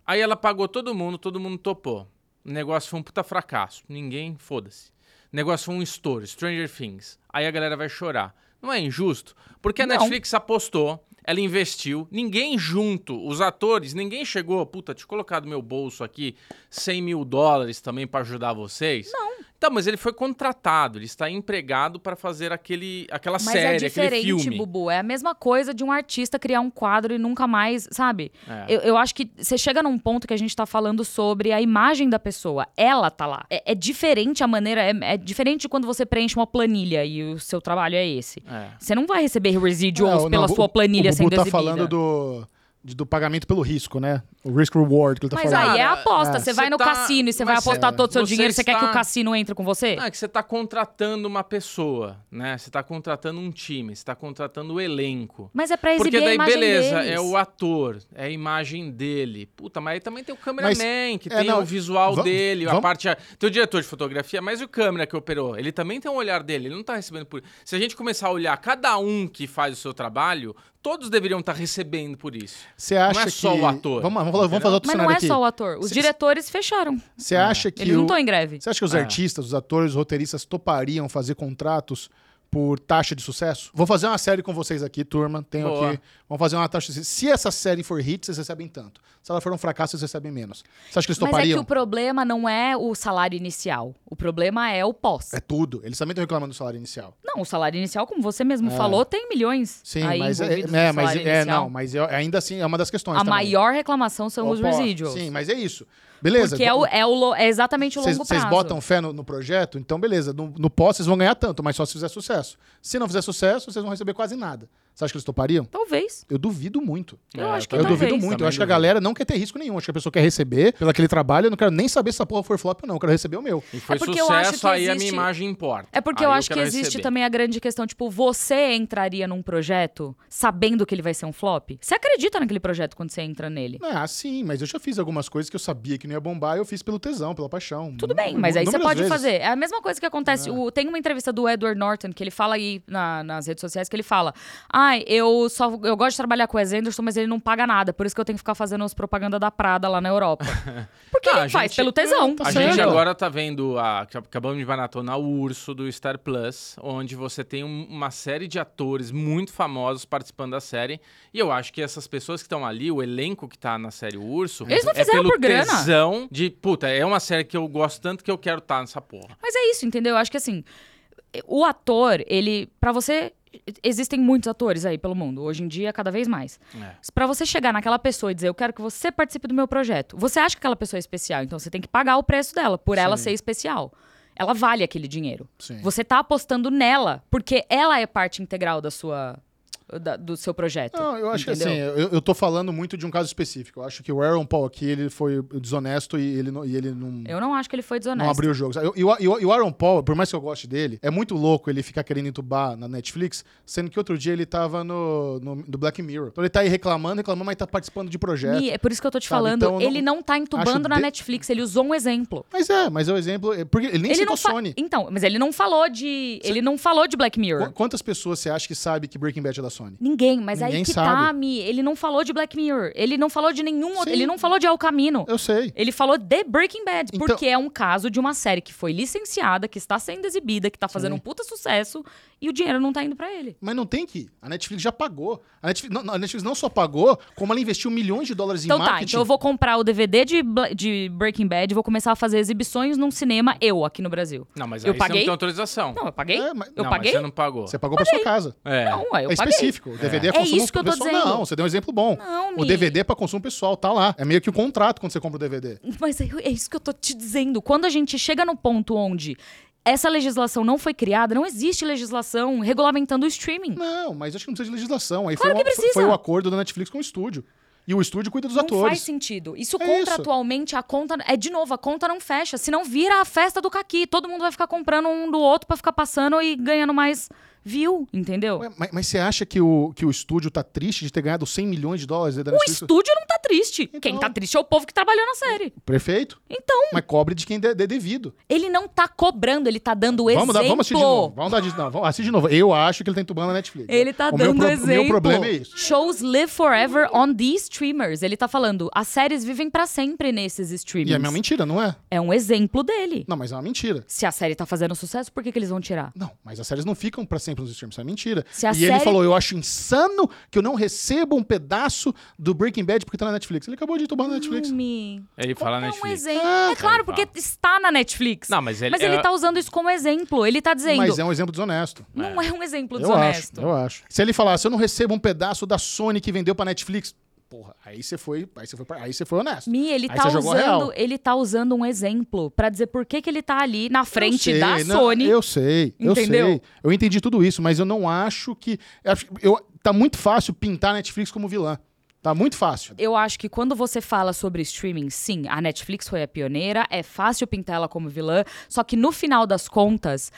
Aí ela pagou todo mundo, todo mundo topou. O negócio foi um puta fracasso, ninguém foda-se. O negócio foi um estouro, Stranger Things. Aí a galera vai chorar. Não é injusto? Porque a Não. Netflix apostou, ela investiu, ninguém junto, os atores, ninguém chegou, puta, te colocar do meu bolso aqui 100 mil dólares também pra ajudar vocês. Não. Então, mas ele foi contratado, ele está empregado para fazer aquele, aquela Mas série, é aquele diferente, filme. Bubu. É a mesma coisa de um artista criar um quadro e nunca mais, sabe? É. Eu, eu acho que você chega num ponto que a gente tá falando sobre a imagem da pessoa. Ela tá lá. É, é diferente a maneira. É, é diferente de quando você preenche uma planilha e o seu trabalho é esse. É. Você não vai receber residuals É, o- pela não, sua o- planilha o sendo Bubu tá exibida. falando do, do pagamento pelo risco, né? O risk reward que ele tá Mas falando. aí é Cara, aposta. é. Você vai no tá- cassino e você vai mas apostar é, todo o seu você dinheiro. Você quer que está- o cassino entre com você? Não, é que você está contratando uma pessoa, né? Você está contratando um time, você está contratando o elenco. Mas é pra exibir Porque a daí, imagem beleza, deles. é o ator, é a imagem dele. Puta, mas aí também tem o cameraman, que é, tem não, o visual dele, a parte. Tem o diretor de fotografia, mas e o câmera que operou? Ele também tem um olhar dele, ele não tá recebendo por. Se a gente começar a olhar cada um que faz o seu trabalho, todos deveriam estar recebendo por isso. Você acha Não é que... só o ator, Vamos, vamos, vamos fazer outro Mas não é aqui. só o ator. Os Cê- diretores fecharam. Você acha que Eles não o- estão em greve. Você acha que os É. artistas, os atores, os roteiristas topariam fazer contratos por taxa de sucesso? Vou fazer uma série com vocês aqui, turma. Tenho Boa. aqui. Vamos fazer uma taxa de sucesso. Se essa série for hit, vocês recebem tanto. Se ela for um fracasso, vocês recebem menos. Você acha que eles Mas é topariam? que o problema não é o salário inicial. O problema é o pós. É tudo. Eles também estão reclamando do salário inicial. Não, o salário inicial, como você mesmo falou, tem milhões Sim, mas é, envolvidos é, mas é, não, mas é- ainda assim é uma das questões. A também. maior reclamação são os residuals. Sim, mas é isso. Beleza. Porque é, o, é, o é exatamente o Vocês longo vocês prazo. botam fé no, no projeto? Então, beleza. No, no pós, vocês vão ganhar tanto, mas só se fizer sucesso. Se não fizer sucesso, vocês vão receber quase nada. Você acha que eles topariam? Talvez. Eu duvido muito. Eu acho que Eu talvez. duvido muito. Também Eu acho que a galera não quer ter risco nenhum. Acho que a pessoa quer receber pelo aquele trabalho. Eu não quero nem saber se essa porra for flop ou não. Eu quero receber o meu. E foi É porque eu acho sucesso, que aí a minha existe- imagem importa. É porque Aí eu acho que quero existe receber. também a grande questão, tipo, você entraria num projeto sabendo que ele vai ser um flop? Você acredita naquele projeto quando você entra nele? Ah, sim, mas eu já fiz algumas coisas que eu sabia que não ia bombar. Eu fiz pelo tesão, pela paixão. Tudo bem, mas aí você pode vezes. fazer. É a mesma coisa que acontece. O- tem uma entrevista do Edward Norton que ele fala aí na- nas redes sociais que ele fala: Ah, ai, eu só eu gosto de trabalhar com o Wes Anderson, mas ele não paga nada, por isso que eu tenho que ficar fazendo as propaganda da Prada lá na Europa. Porque Ah, ele faz gente- pelo tesão. Tá a certo. gente agora tá vendo, a, acabamos de maratonar o Urso do Star Plus, onde você tem um- uma série de atores muito famosos participando da série. E eu acho que essas pessoas que estão ali, o elenco que tá na série Urso, Eles não é fizeram pelo por grana. tesão de, puta, é uma série que eu gosto tanto que eu quero estar nessa porra. Mas é isso, entendeu? Eu acho que assim, o ator, ele. Pra você. Existem muitos atores aí pelo mundo, hoje em dia, cada vez mais. É. Pra você chegar naquela pessoa e dizer, eu quero que você participe do meu projeto, você acha que aquela pessoa é especial, então você tem que pagar o preço dela, por ela ser especial. Ela vale aquele dinheiro. Sim. Você tá apostando nela, porque ela é parte integral da sua. Da- do seu projeto. Não, eu acho entendeu? que assim, eu, eu tô falando muito de um caso específico. Eu acho que o Aaron Paul aqui, ele foi desonesto e ele não, e ele não, Eu não acho que ele foi não desonesto. abriu o jogo. E o, e e Aaron Paul, por mais que eu goste dele, é muito louco ele ficar querendo entubar na Netflix, sendo que outro dia ele tava no, no, no Black Mirror. Então ele tá aí reclamando, reclamando, mas tá participando de projeto. Mi, é por isso que eu tô te Sabe, falando. então eu não- ele não tá entubando na de- Netflix, ele usou um exemplo. Mas é, mas é o exemplo. é Porque ele nem ele citou não fa- Sony. Então, mas ele não falou de. Ele não falou de Black Mirror. Qu- Quantas pessoas você acha que sabe que Breaking Bad é da Sony? Ninguém, mas Ninguém aí que sabe. tá, Mi. Ele não falou de Black Mirror. Ele não falou de nenhum outro. Sim. Ele não falou de El Camino. Eu sei. Ele falou de Breaking Bad, Então- porque é um caso de uma série que foi licenciada, que está sendo exibida, que tá fazendo Sim. um puta sucesso e o dinheiro não tá indo pra ele. Mas não tem que ir. A Netflix já pagou. A Netflix não, a Netflix não só pagou, como ela investiu milhões de dólares Então em tá, marketing. então eu vou comprar o DVD de, de Breaking Bad e vou começar a fazer exibições num cinema, eu, aqui no Brasil. Não, mas Eu aí você paguei? não tem autorização. Não, eu paguei? É, mas- eu não, paguei? mas você não pagou. Você pagou pra sua casa. É. Não, eu é paguei. Específico. O DVD é, É consumo isso que eu tô pessoal. dizendo. Não, você deu um exemplo bom. Não, o Mi. DVD é pra consumo pessoal, tá lá. É meio que o contrato quando você compra o DVD. Mas é, é isso que eu tô te dizendo. Quando a gente chega no ponto onde essa legislação não foi criada, não existe legislação regulamentando o streaming. Não, mas acho que não precisa de legislação. Aí Claro foi, que o- precisa. foi o acordo da Netflix com o estúdio. E o estúdio cuida dos Não atores. faz sentido. Isso É isso. contratualmente, a conta. É de novo, a conta não fecha. Senão vira a festa do caqui. Todo mundo vai ficar comprando um do outro pra ficar passando e ganhando mais view, entendeu? Ué, mas, mas você acha que o, que o estúdio tá triste de ter ganhado 100 milhões de dólares da o Netflix? estúdio não tá triste. Então- Quem tá triste é o povo que trabalhou na série. Perfeito. Então, Mas cobre de quem der der devido. ele não tá cobrando, ele tá dando Vamos, exemplo. dar, vamos assistir de novo. Vamos dar de, não, vamos assistir de novo. Eu acho que ele tá entubando a Netflix. Ele tá o dando meu, exemplo. O meu problema é isso. Shows live forever on these streamers. Ele tá falando, as séries vivem pra sempre nesses streamers. E é uma mentira, não é? É um exemplo dele. Não, mas é uma mentira. Se a série tá fazendo sucesso, por que, que eles vão tirar? Não, mas as séries não ficam pra sempre nos streams, isso é mentira. Se a e ele série- falou, eu acho insano que eu não receba um pedaço do Breaking Bad porque tá na Netflix. Ele acabou de entubar na Netflix. Me... Ele fala é um Netflix. exemplo. Ah, é claro, ele porque fala. está na Netflix. Não, mas ele- Mas ele é- tá usando isso como exemplo. Ele tá dizendo. Mas é um exemplo desonesto. Não é um exemplo Eu desonesto. acho, eu acho. Se ele falasse, eu não recebo um pedaço da Sony que vendeu pra Netflix, porra, aí você foi, aí você foi, aí você foi honesto. Mi, ele Aí tá usando, ele tá usando um exemplo pra dizer por que, que ele tá ali na frente Eu sei, da não, Sony. Eu sei, eu Entendeu? sei. Eu entendi tudo isso, mas eu não acho que. Eu, eu- tá muito fácil pintar a Netflix como vilã. Tá muito fácil. Eu acho que quando você fala sobre streaming, sim, a Netflix foi a pioneira, é fácil pintar ela como vilã, só que no final das contas,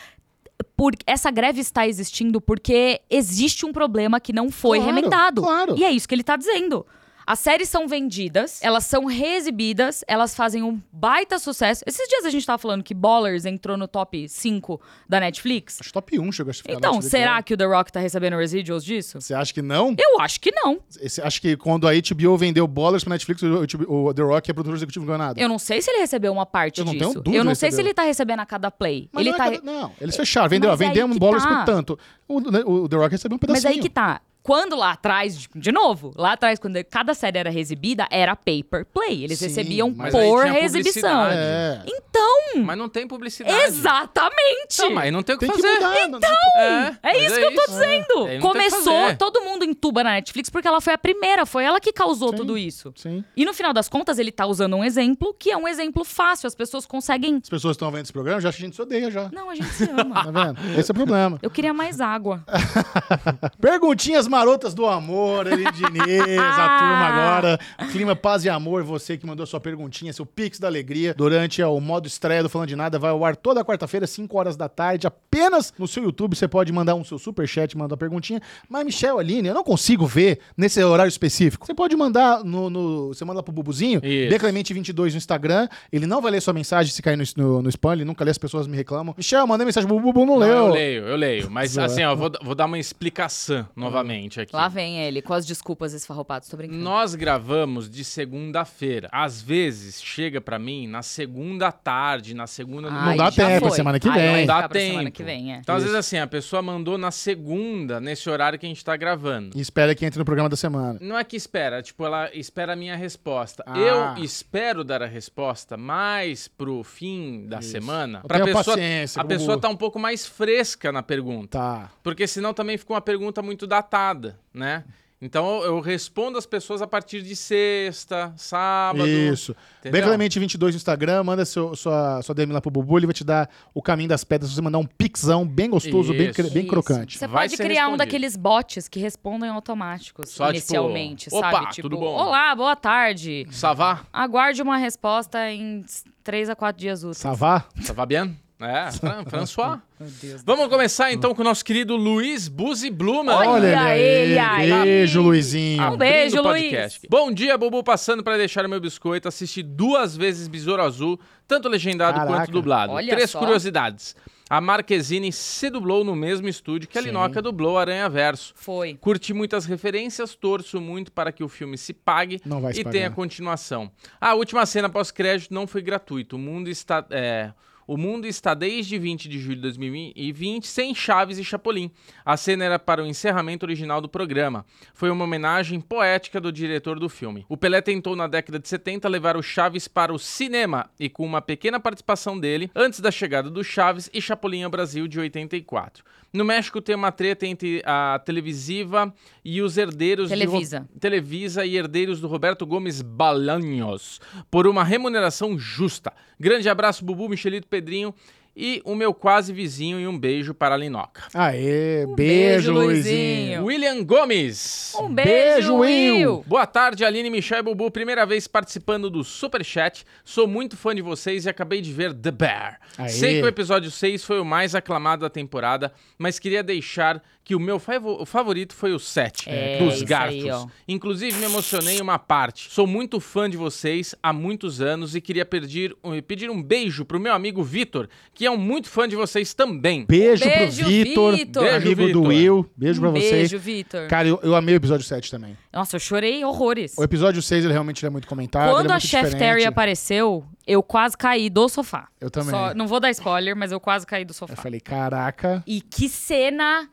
por, essa greve está existindo porque existe um problema que não foi Claro, remendado. claro. E é isso que ele tá dizendo. As séries são vendidas, elas são reexibidas, elas fazem um baita sucesso. Esses dias a gente tava falando que Ballers entrou no top 5 da Netflix. Acho que top 1 chegou a ficar Então, será né? que o The Rock tá recebendo residuals disso? Você acha que não? Eu acho que não. Você acha que quando a HBO vendeu Ballers pra Netflix, o, The Rock é produtor executivo nada? Eu não sei se ele recebeu uma parte Eu não tenho dúvida eu não sei se ele tá recebendo a cada play. Mas ele não, tá. é cada- não, eles fecharam, vendeu, vendemos Ballers tá. por tanto. O, o The Rock recebeu um pedacinho. Mas aí que tá. Quando lá atrás, de- novo, lá atrás, quando cada série era exibida, era pay per play. Eles Sim, recebiam mas aí por publicidade. É. Então, Mas não tem publicidade. exatamente! Não, mas não tem o que Tem que fazer. mudar. não- É, É isso que eu tô isso. dizendo. É, que Começou, todo mundo entuba na Netflix porque ela foi a primeira, foi ela que causou Sim. tudo isso. Sim. E no final das contas, ele tá usando um exemplo que é um exemplo fácil. As pessoas conseguem. As pessoas estão vendo esse programa, já que a gente se odeia já. Não, a gente se ama. Tá vendo? Esse é o problema. Eu queria mais água. Perguntinhas marotas do amor, Eli Diniz, a turma agora. Clima, paz e amor, você que mandou sua perguntinha, seu Pix da Alegria, durante ó, o modo estreia do Falando de Nada, vai ao ar toda quarta-feira, 5 horas da tarde, apenas no seu YouTube. Você pode mandar um seu superchat, mandar uma perguntinha. Mas, Michel, Aline, eu não consigo ver nesse horário específico. Você pode mandar no. no- você manda pro Bubuzinho, Isso. Declemente22 no Instagram. Ele não vai ler sua mensagem se cair no, no, no spam, ele nunca lê, as pessoas me reclamam. Michel, mandei mensagem pro Bubu, não Não, leu. eu leio, eu leio. Mas assim, ó, vou, vou dar uma explicação novamente. Novamente aqui. Lá vem ele, com as desculpas esfarropadas, tô brincando. Nós gravamos de segunda-feira. Às vezes chega pra mim na segunda tarde, na segunda no Ai, Não dá tempo, foi. semana que Ai, vem. vai Não dá pra semana tempo. que vem, é. Então, às Isso. vezes, assim, a pessoa mandou na segunda, nesse horário que a gente tá gravando. E espera que entre no programa da semana. Não é que espera, tipo, ela espera a minha resposta. Ah. Eu espero dar a resposta mais pro fim da Isso. semana. Pra tenho pessoa, paciência, a pessoa tá um pouco mais fresca na pergunta. Tá. Porque senão também fica uma pergunta muito datada, né? Então eu respondo as pessoas a partir de sexta, sábado. Isso. entendeu? Bem Clemente 22 no Instagram, manda seu, sua, sua DM lá pro Bubu, ele vai te dar o caminho das pedras, você mandar um pixão bem gostoso, bem, Isso. bem Isso. crocante. Você Vai pode criar um respondido. daqueles bots que respondem automáticos Só, tipo, inicialmente, "Opa, sabe? Tipo, tudo bom?" olá, boa tarde. Savá? Aguarde uma resposta em 3 a 4 dias úteis. Savá? Savá bien? É, Fran- François. Meu Deus. Vamos começar então com o nosso querido Luiz Buzi Bluman. Olha Olha ele aí. Beijo, Luizinho. Um beijo, Luiz. podcast. Bom dia, Bubu, passando para deixar o meu biscoito. Assisti duas vezes Besouro Azul, tanto legendado Caraca. quanto dublado. Olha Três só. curiosidades. A Marquezine se dublou no mesmo estúdio que a Sim. Linoca dublou Aranha Verso. Foi. Curti muitas referências, torço muito para que o filme se pague Não vai se e pagar. tenha continuação. A última cena pós-crédito não foi gratuito. O mundo está. é, o mundo está desde 20 de julho de 2020 sem Chaves e Chapolin. A cena era para o encerramento original do programa. Foi uma homenagem poética do diretor do filme. O Pelé tentou na década de 70 levar o Chaves para o cinema e com uma pequena participação dele antes da chegada do Chaves e Chapolin ao Brasil de 84. No México tem uma treta entre a televisiva e os herdeiros de Ro- Televisa. Televisa e herdeiros do Roberto Gomes Balanhos por uma remuneração justa. Grande abraço, Bubu, Michelito, Pedrinho e o meu quase vizinho e um beijo para a Linoca. Aê, Um beijo, beijo, Luizinho. William Gomes. Um Beijo, beijo, Will. Boa tarde, Aline, Michel e Bubu. Primeira vez participando do Superchat. Sou muito fã de vocês e acabei de ver The Bear. Aê. Sei que o episódio 6 foi o mais aclamado da temporada, mas queria deixar que o meu favorito foi o 7, É, dos aí, ó. Inclusive, me emocionei em uma parte. Sou muito fã de vocês há muitos anos e queria pedir, pedir um beijo pro meu amigo Vitor, que é um muito fã de vocês também. Beijo, Beijo, pro Vitor, amigo do. Will. Beijo pra Um vocês. beijo, Vitor. Cara, eu, eu amei o episódio 7 também. Nossa, eu chorei horrores. O episódio 6, ele realmente é muito comentado. Quando ele é a Chef diferente. Terry apareceu, eu quase caí do sofá. Eu também. Só- não vou dar spoiler, mas eu quase caí do sofá. Eu falei, caraca. E que cena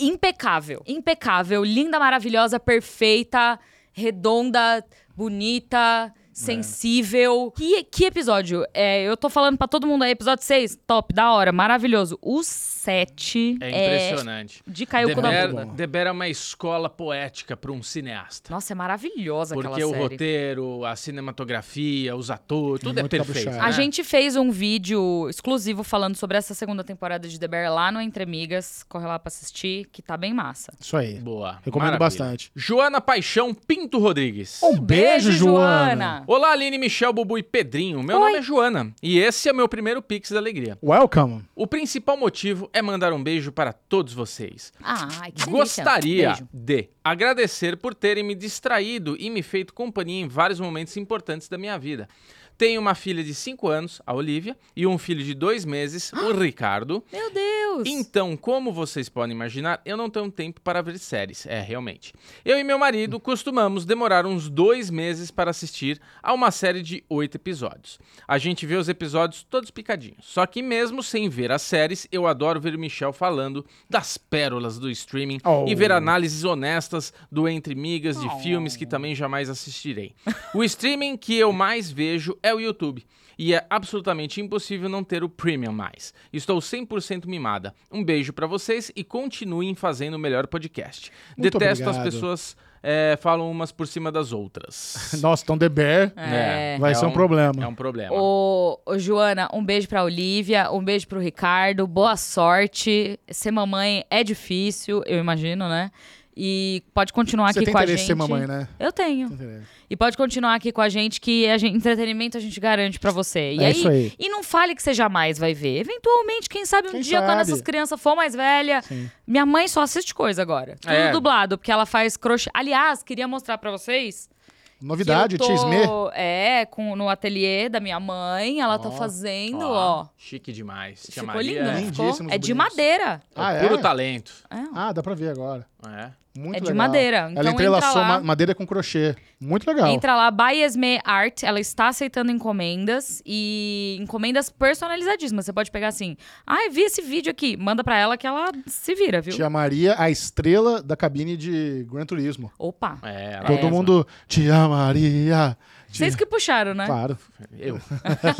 impecável. Impecável, linda, maravilhosa, perfeita, redonda, bonita, sensível. Que, que episódio? É, eu tô falando pra todo mundo aí, episódio 6, top, da hora, maravilhoso. O 7 É é, impressionante. de cair o cu. The Bear é uma escola poética para um cineasta. Nossa, é maravilhosa Porque aquela o série. roteiro, a cinematografia, os atores, tudo é Muito perfeito. né? A gente fez um vídeo exclusivo falando sobre essa segunda temporada de The Bear lá no Entre Amigas. Corre lá pra assistir, que tá bem massa. Isso aí. Boa. Recomendo maravilha. bastante. Joana Paixão Pinto Rodrigues. Um beijo, Joana. Olá, Aline, Michel, Bubu e Pedrinho. Meu Oi. nome é Joana e esse é meu primeiro Pix da Alegria. Welcome. O principal motivo é mandar um beijo para todos vocês. Ai, que delícia. Gostaria Beijo. de agradecer por terem me distraído e me feito companhia em vários momentos importantes da minha vida. Tenho uma filha de 5 anos, a Olivia, e um filho de 2 meses, o Ricardo. Meu Deus. Então, como vocês podem imaginar, eu não tenho tempo para ver séries. É, realmente. Eu e meu marido costumamos demorar uns dois meses para assistir a uma série de oito episódios. A gente vê os episódios todos picadinhos. Só que mesmo sem ver as séries, eu adoro ver o Michel falando das pérolas do streaming Oh. e ver análises honestas do Entre Migas de Oh. filmes que também jamais assistirei. o streaming que eu mais vejo é o YouTube. E é absolutamente impossível não ter o Premium mais. Estou 100% mimada. Um beijo pra vocês e continuem fazendo o melhor podcast. Muito Detesto as obrigado. pessoas é, falam umas por cima das outras. Nossa, então The Bear É. vai É ser um, problema. É um problema. Ô, ô, Joana, um beijo pra Olivia, um beijo pro Ricardo, boa sorte. Ser mamãe é difícil, eu imagino, né? E pode continuar Você aqui tem com a gente. em ser mamãe, né? Eu tenho. Tem. E pode continuar aqui com a gente, que a gente, entretenimento a gente garante pra você. E É aí, isso aí. E não fale que você jamais vai ver. Eventualmente, quem sabe um Quem dia, quando sabe? essas crianças for mais velhas. Sim. Minha mãe só assiste coisa agora. Tudo É. dublado, porque ela faz crochê. Aliás, queria mostrar pra vocês Novidade, tô, É, com, no ateliê da minha mãe. Ela tá Ó, fazendo, ó. Chique demais. Tia Ficou Maria lindo, é É de madeira. Ah, é? puro talento. É, Ah, dá pra ver agora. É. Muito É de legal. madeira, então Ela entrelaçou entra lá. ma- madeira com crochê. Muito legal. Entra lá, by Esme Art. Ela está aceitando encomendas e encomendas personalizadíssimas. Você pode pegar assim, ah, vi esse vídeo aqui. Manda pra ela que ela se vira, viu? Tia Maria, a estrela da cabine de Gran Turismo. Opa. É, ela Todo mesma. mundo, Tia Maria. Vocês que puxaram, né? Claro. Eu.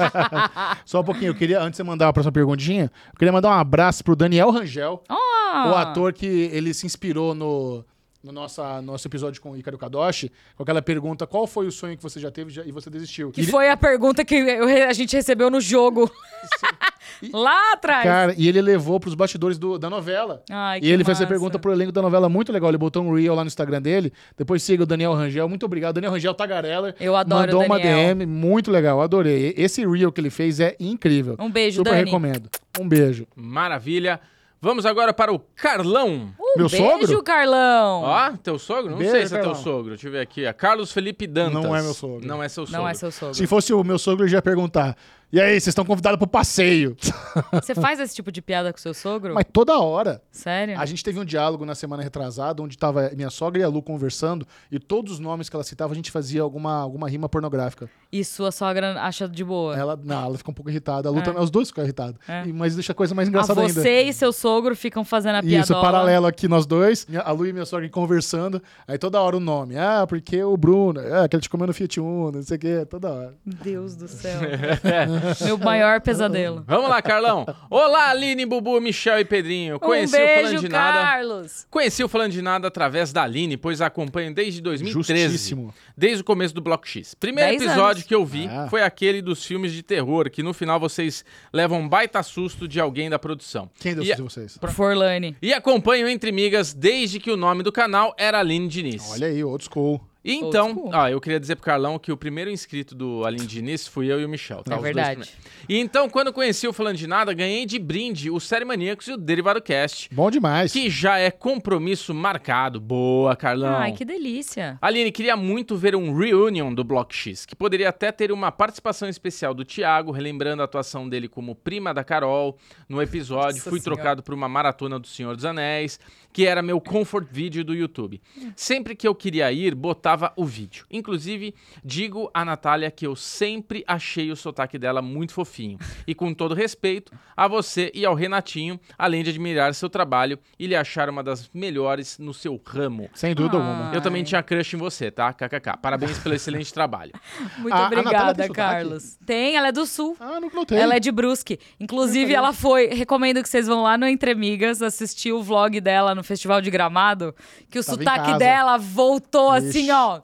Só um pouquinho, eu queria, antes de você mandar a próxima perguntinha, eu queria mandar um abraço pro Daniel Rangel, Ah, o ator que ele se inspirou no, no nossa, nosso episódio com o Ícaro Kadoshi, com aquela pergunta, qual foi o sonho que você já teve já- e você desistiu? Que Ele- foi a pergunta que eu a gente recebeu no jogo. Lá atrás. Cara, e ele levou pros bastidores do- da novela. Ai, E que ele fez essa massa. pergunta pro elenco da novela muito legal. Ele botou um reel lá no Instagram dele. Depois siga o Daniel Rangel. Muito obrigado. Daniel Rangel Tagarela. Eu adoro Mandou o uma. DM. Muito legal. Adorei. Esse reel que ele fez é incrível. Um beijo, Super Dani. recomendo. Um beijo. Maravilha. Vamos agora para o Carlão. Um Meu beijo, sogro? Carlão. Ó, teu sogro? Não Beijo, sei se é teu Carlão. sogro. Deixa eu ver aqui. É Carlos Felipe Dantas. Não é meu sogro. Não é seu sogro. Não é seu sogro. Se fosse o meu sogro, ele já ia perguntar. E aí, vocês estão convidados pro passeio? Você faz esse tipo de piada com seu sogro? Mas toda hora. Sério? A gente teve um diálogo na semana retrasada, onde tava minha sogra e a Lu conversando, e todos os nomes que ela citava, a gente fazia alguma, alguma rima pornográfica. E sua sogra acha de boa? Ela, não, ela fica um pouco irritada. A Lu É. também, os dois ficam irritados. É. Mas deixa a coisa mais Ah, engraçada ainda. você e seu sogro ficam fazendo a piada. Isso, paralelo aqui nós dois, a Lu e minha sogra conversando, aí toda hora o nome. Ah, porque o Bruno, ah, que ele te comeu no Fiat Uno, não sei o quê, toda hora. Deus do céu. Meu maior pesadelo. Vamos lá, Carlão. Olá, Aline, Bubu, Michel e Pedrinho. Conheci um o beijo, Falando de Nada. Carlos. Conheci o Falando de Nada através da Aline, pois a acompanho desde 2013. Justíssimo. Desde o começo do Bloco X. Primeiro Dez episódio anos. que eu vi Ah. foi aquele dos filmes de terror, que no final vocês levam um baita susto de alguém da produção. Quem deu E- isso de vocês? Forlane. E acompanho Entre Migas desde que o nome do canal era Aline Diniz. Olha aí, old school. E então, ó, eu queria dizer pro Carlão que o primeiro inscrito do Aline Diniz fui eu e o Michel. tá? É Os dois verdade. primeiros. E então, quando conheci o Falando de Nada, ganhei de brinde o Série Maníacos e o Derivado Cast, Bom demais. que já é compromisso marcado. Boa, Carlão. Ai, que delícia. Aline, queria muito ver um reunion do Block X, que poderia até ter uma participação especial do Thiago, relembrando a atuação dele como prima da Carol no episódio. Nossa Fui Senhora. trocado por uma maratona do Senhor dos Anéis, que era meu comfort vídeo do YouTube. Sempre que eu queria ir, botava o vídeo. Inclusive, digo a Natália que eu sempre achei o sotaque dela muito fofinho. E com todo respeito a você e ao Renatinho, além de admirar seu trabalho e lhe achar uma das melhores no seu ramo. Sem dúvida alguma. Eu também tinha crush em você, tá? KKK. Parabéns pelo excelente trabalho. Muito A- a Natália obrigada, tem? Carlos. Tem, ela é do Sul. Ah, não notei. Ela é de Brusque. Inclusive, ela foi. Recomendo que vocês vão lá no Entre Amigas assistir o vlog dela no Festival de Gramado. Que o Tava sotaque dela voltou Ixi. assim, ó.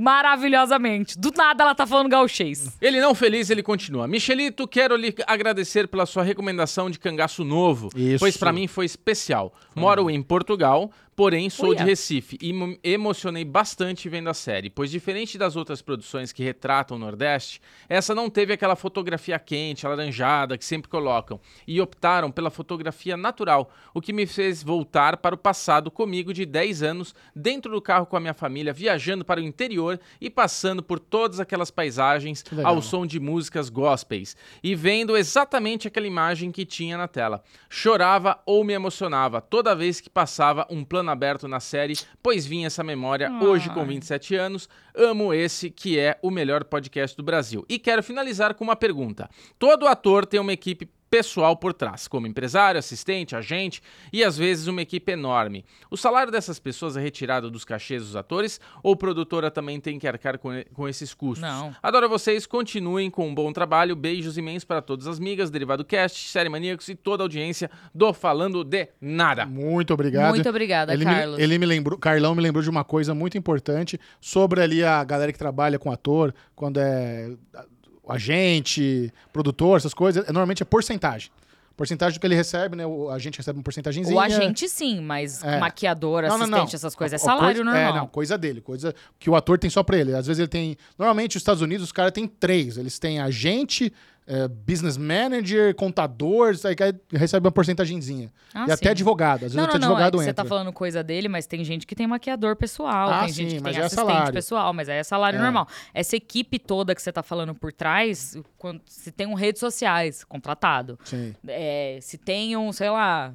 Maravilhosamente. Do nada ela tá falando gauchês. Ele não feliz, ele continua. Michelito, quero lhe agradecer pela sua recomendação de cangaço novo, Isso. pois pra mim foi especial. Moro em Portugal, porém sou de. Recife e me emocionei bastante vendo a série, pois diferente das outras produções que retratam o Nordeste, essa não teve aquela fotografia quente, alaranjada que sempre colocam, e optaram pela fotografia natural, o que me fez voltar para o passado comigo de 10 anos, dentro do carro com a minha família, viajando para o interior e passando por todas aquelas paisagens ao som de músicas gospels e vendo exatamente aquela imagem que tinha na tela. Chorava ou me emocionava toda vez que passava um plano aberto na série, pois vinha essa memória hoje com Ai. 27 anos. Amo esse que é o melhor podcast do Brasil. E quero finalizar com uma pergunta. Todo ator tem uma equipe pessoal por trás, como empresário, assistente, agente e às vezes uma equipe enorme. O salário dessas pessoas é retirado dos cachês dos atores ou a produtora também tem que arcar com, com esses custos? Não. Adoro vocês, continuem com um bom trabalho. Beijos imensos para todas as migas, Derivado Cast, Série Maníacos e toda a audiência do Falando de Nada. Muito obrigado. Muito obrigada, ele Carlos. Me, ele me lembrou, Carlão me lembrou de uma coisa muito importante sobre ali a galera que trabalha com ator, quando é agente, produtor, essas coisas, é, normalmente é porcentagem. Porcentagem do que ele recebe, né? O agente recebe uma porcentagemzinha. O agente, sim, mas É. maquiador, Não, não, assistente, não. essas coisas, é salário coisa- normal. É, não, coisa dele, coisa que o ator tem só pra ele. Às vezes ele tem. Normalmente, os Estados Unidos, os caras têm três. Eles têm agente, é, business manager, contador, aí recebe uma porcentagemzinha. Ah, e até sim. advogado. Às vezes Não, até não, não. É advogado que você entra. tá falando coisa dele, mas tem gente que tem maquiador pessoal, Ah, tem gente sim, que mas tem é assistente salário. pessoal, mas aí é salário É. normal. Essa equipe toda que você tá falando por trás, quando, se tem um redes sociais contratado, Sim. é, se tem um, sei lá,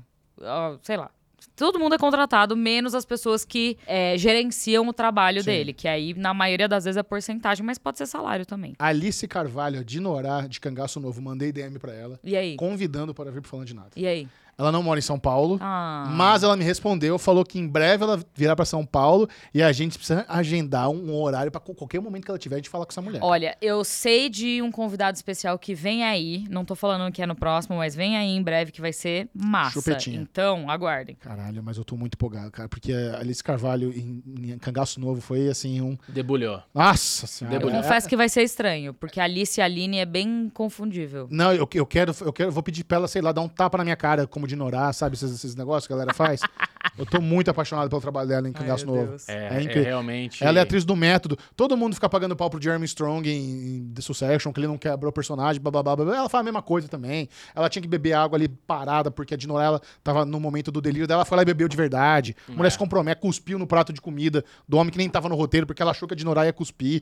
sei lá. Todo mundo é contratado, menos as pessoas que é, gerenciam o trabalho Sim. dele, que aí, na maioria das vezes, é porcentagem, mas pode ser salário também. Alice Carvalho, de Norá, de Cangaço Novo, mandei DM pra ela, E aí? convidando para vir pro Falando de Nada. E aí? Ela não mora em São Paulo, Ah. mas ela me respondeu, falou que em breve ela virá pra São Paulo e a gente precisa agendar um horário pra qualquer momento que ela tiver de falar com essa mulher. Olha, eu sei de um convidado especial que vem aí. Não tô falando que é no próximo, mas vem aí em breve que vai ser massa. Chupetinha. Então, aguardem. Caralho, mas eu tô muito empolgado, cara, porque a Alice Carvalho em, em Cangaço Novo foi assim um. Debulhou. Nossa senhora. Eu Debulhou. confesso que vai ser estranho, porque a Alice e a Aline é bem confundível. Não, eu, eu quero, eu quero, vou pedir pra ela, sei lá, dar um tapa na minha cara, como de Norá, sabe? Esses, esses negócios que a galera faz. eu tô muito apaixonado pelo trabalho dela em Cangaço Novo. Deus. É, É é incrível. realmente. Ela é atriz do método. Todo mundo fica pagando pau pro Jeremy Strong em, em The Succession, que ele não quebrou o personagem, blá, blá, blá, blá. Ela faz a mesma coisa também. Ela tinha que beber água ali parada, porque a Dinorella tava no momento do delírio dela. Ela foi lá e bebeu de verdade. A mulher É. se compromete, cuspiu no prato de comida do homem que nem tava no roteiro, porque ela achou que a Dinorah ia cuspir.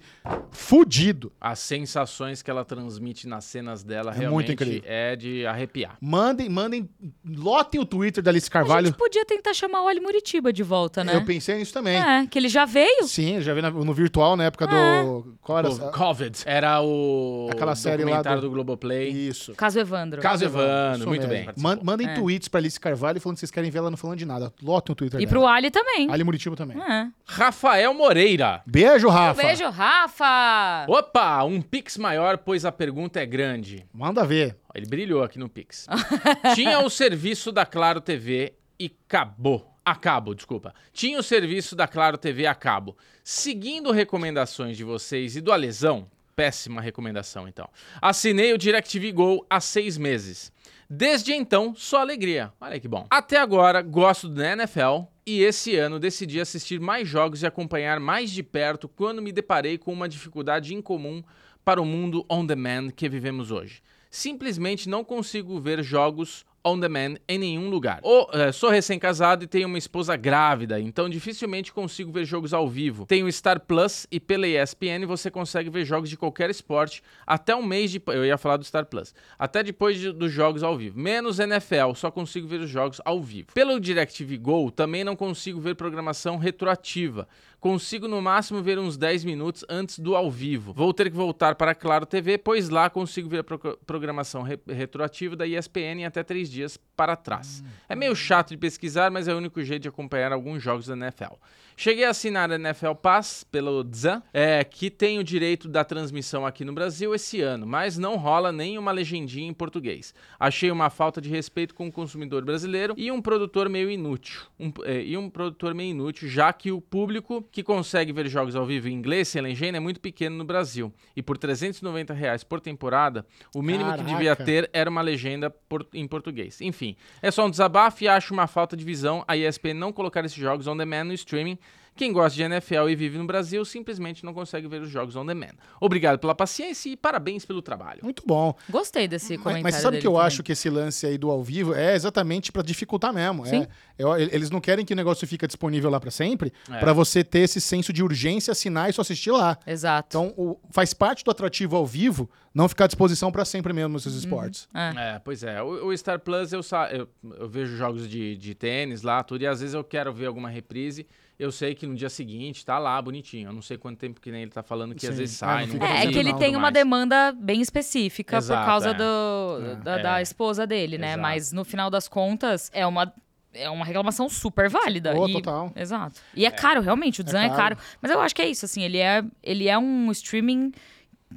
Fudido. As sensações que ela transmite nas cenas dela É realmente muito incrível. é de arrepiar. Mandem, mandem, lotem o Twitter da Alice A Carvalho. gente podia tentar chamar o Ali Muritiba de volta, né? Eu pensei nisso também. É, que ele já veio. Sim, já na- no virtual, na época do. Qual era? Co- Covid. Era o Aquela série lá do- do, Globoplay. Isso. Caso Evandro. Caso Evandro, Isso muito mesmo. bem. Man- mandem É. tweets pra Alice Carvalho falando que vocês querem ver ela não falando de nada. Lotem o Twitter E dela. pro Ali também. Ali Muritiba também. É. Rafael Moreira. Beijo, Rafa. Beijo, Rafa! Opa, um pix maior, pois a pergunta é grande. Manda ver. Ele brilhou aqui no Pix. Tinha o serviço da Claro TV e acabou. Acabo, desculpa. Tinha o serviço da Claro TV a cabo. Seguindo recomendações de vocês e do Alesão, péssima recomendação então, assinei o DirecTV Go há seis meses. Desde então, só alegria. Olha que bom. Até agora, gosto da NFL e esse ano decidi assistir mais jogos e acompanhar mais de perto quando me deparei com uma dificuldade incomum para o mundo on demand que vivemos hoje. Simplesmente não consigo ver jogos on demand em nenhum lugar. Ou, eh, sou recém-casado e tenho uma esposa grávida, então dificilmente consigo ver jogos ao vivo. Tenho Star Plus e pela ESPN você consegue ver jogos de qualquer esporte até um mês de... Eu ia falar do Star Plus. Até depois de- dos jogos ao vivo. Menos NFL, só consigo ver os jogos ao vivo. Pelo DirecTV Go, também não consigo ver programação retroativa. Consigo no máximo ver uns 10 minutos antes do ao vivo. Vou ter que voltar para Claro TV, pois lá consigo ver a pro- programação re- retroativa da ESPN em até 3 dias para trás. É meio chato de pesquisar, mas é o único jeito de acompanhar alguns jogos da NFL. Cheguei a assinar a NFL Pass pelo Dzan, é, que tem o direito da transmissão aqui no Brasil esse ano, mas não rola nenhuma legendinha em português. Achei uma falta de respeito com o consumidor brasileiro e um produtor meio inútil. Um- é, e um produtor meio inútil, já que o público que consegue ver jogos ao vivo em inglês sem legenda é muito pequeno no Brasil. E por 390 reais por temporada, o mínimo Caraca. que devia ter era uma legenda por- em português. Enfim, é só um desabafo e acho uma falta de visão a ESPN não colocar esses jogos on demand no streaming. Quem gosta de NFL e vive no Brasil simplesmente não consegue ver os jogos on demand. Obrigado pela paciência e parabéns pelo trabalho. Muito bom. Gostei desse Mas, comentário mas sabe dele que eu também. acho que esse lance aí do ao vivo é exatamente pra dificultar mesmo. Sim. É, eu- eles não querem que o negócio fique disponível lá pra sempre, É. pra você ter esse senso de urgência, assinar e só assistir lá. Exato. Então, o- faz parte do atrativo ao vivo não ficar à disposição pra sempre mesmo esses esportes. É. É, pois é. O, o Star Plus, eu, eu, eu vejo jogos de, de tênis lá, tudo, e às vezes eu quero ver alguma reprise. Eu sei que no dia seguinte tá lá, bonitinho. Eu não sei quanto tempo que nem ele tá falando que Sim. às vezes Ah, sai. não não É, é que ele tem tudo uma mais. demanda bem específica Exato, por causa é. do, da, da É. esposa dele, né? Exato. Mas no final das contas, é uma, é uma reclamação super válida. Oh, e- total. Exato. E é, caro, realmente, o design é, caro. caro. Mas eu acho que é isso, assim, ele é, ele é um streaming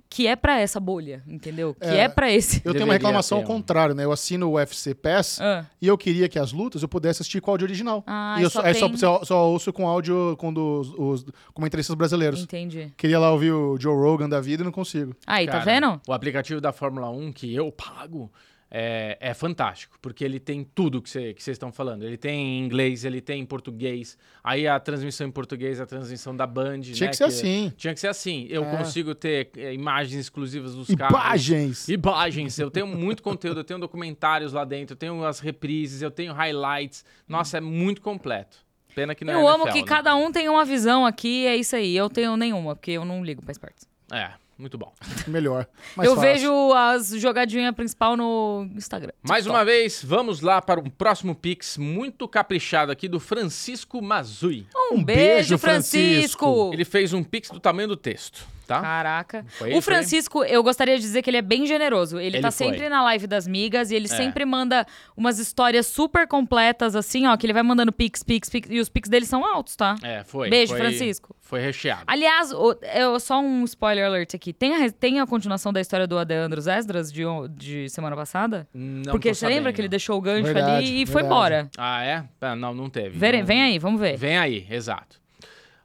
que é pra essa bolha, entendeu? Que É. é, pra esse. Eu tenho uma reclamação ao um. contrário, né? Eu assino o UFC Pass Ah. e eu queria que as lutas eu pudesse assistir com áudio original. Ah, e eu só só, aí só, tem- só, só ouço com áudio com dos, os comentaristas brasileiros. Entendi. Queria lá ouvir o Joe Rogan da vida e não consigo. Aí, tá Cara, vendo? O aplicativo da Fórmula 1 que eu pago é, é fantástico, porque ele tem tudo que vocês que estão falando. Ele tem em inglês, ele tem em português. Aí a transmissão em português, a transmissão da Band. Tinha né, que ser assim. Tinha que ser assim. Eu É. consigo ter é, imagens exclusivas dos carros. Imagens. Imagens. Eu tenho muito conteúdo, eu tenho documentários lá dentro, eu tenho as reprises, eu tenho highlights. Nossa, é muito completo. Pena que não é Eu amo NFL, que né? cada um tem uma visão aqui, é isso aí. Eu tenho nenhuma, porque eu não ligo pra esportes. É, muito bom. Melhor. Mais eu fácil. vejo as jogadinhas principal no Instagram. Mais TikTok. uma vez, vamos lá para um próximo Pix muito caprichado aqui do Francisco Mazui. Um, Um beijo, beijo, Francisco. Francisco. Ele fez um Pix do tamanho do texto, tá? Caraca. Foi o Francisco, eu gostaria de dizer que ele é bem generoso. Ele, Ele tá foi. sempre na live das migas e ele É. sempre manda umas histórias super completas, assim, ó, que ele vai mandando pix, pix, pix. E os pix dele são altos, tá? É, foi. Beijo, foi- Francisco. Foi recheado. Aliás, o- eu, só um spoiler alert aqui. Tem a, tem a continuação da história do Adeandros Esdras de, de semana passada? Não Porque tô você lembra sabendo. que ele deixou o gancho Verdade, ali e foi verdade. embora. Ah, é? Ah, não, não teve. Vem, Não- vem aí, vamos ver. Vem aí, exato.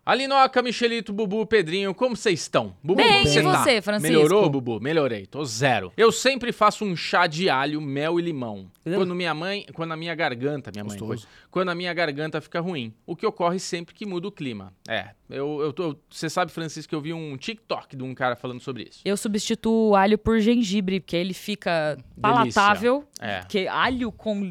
Alinoca, Michelito, Bubu, Pedrinho, como vocês estão? Bubu, Bem, como e tá? você, Francisco? Melhorou, Bubu? Melhorei, tô zero. Eu sempre faço um chá de alho, mel e limão. Ugh. Quando minha mãe, quando a minha garganta, minha mãe, Gostoso. quando a minha garganta fica ruim. O que ocorre sempre que muda o clima. É, eu, eu tô, você sabe, Francisco, que eu vi um TikTok de um cara falando sobre isso. Eu substituo o alho por gengibre, porque ele fica palatável. É. Porque alho com.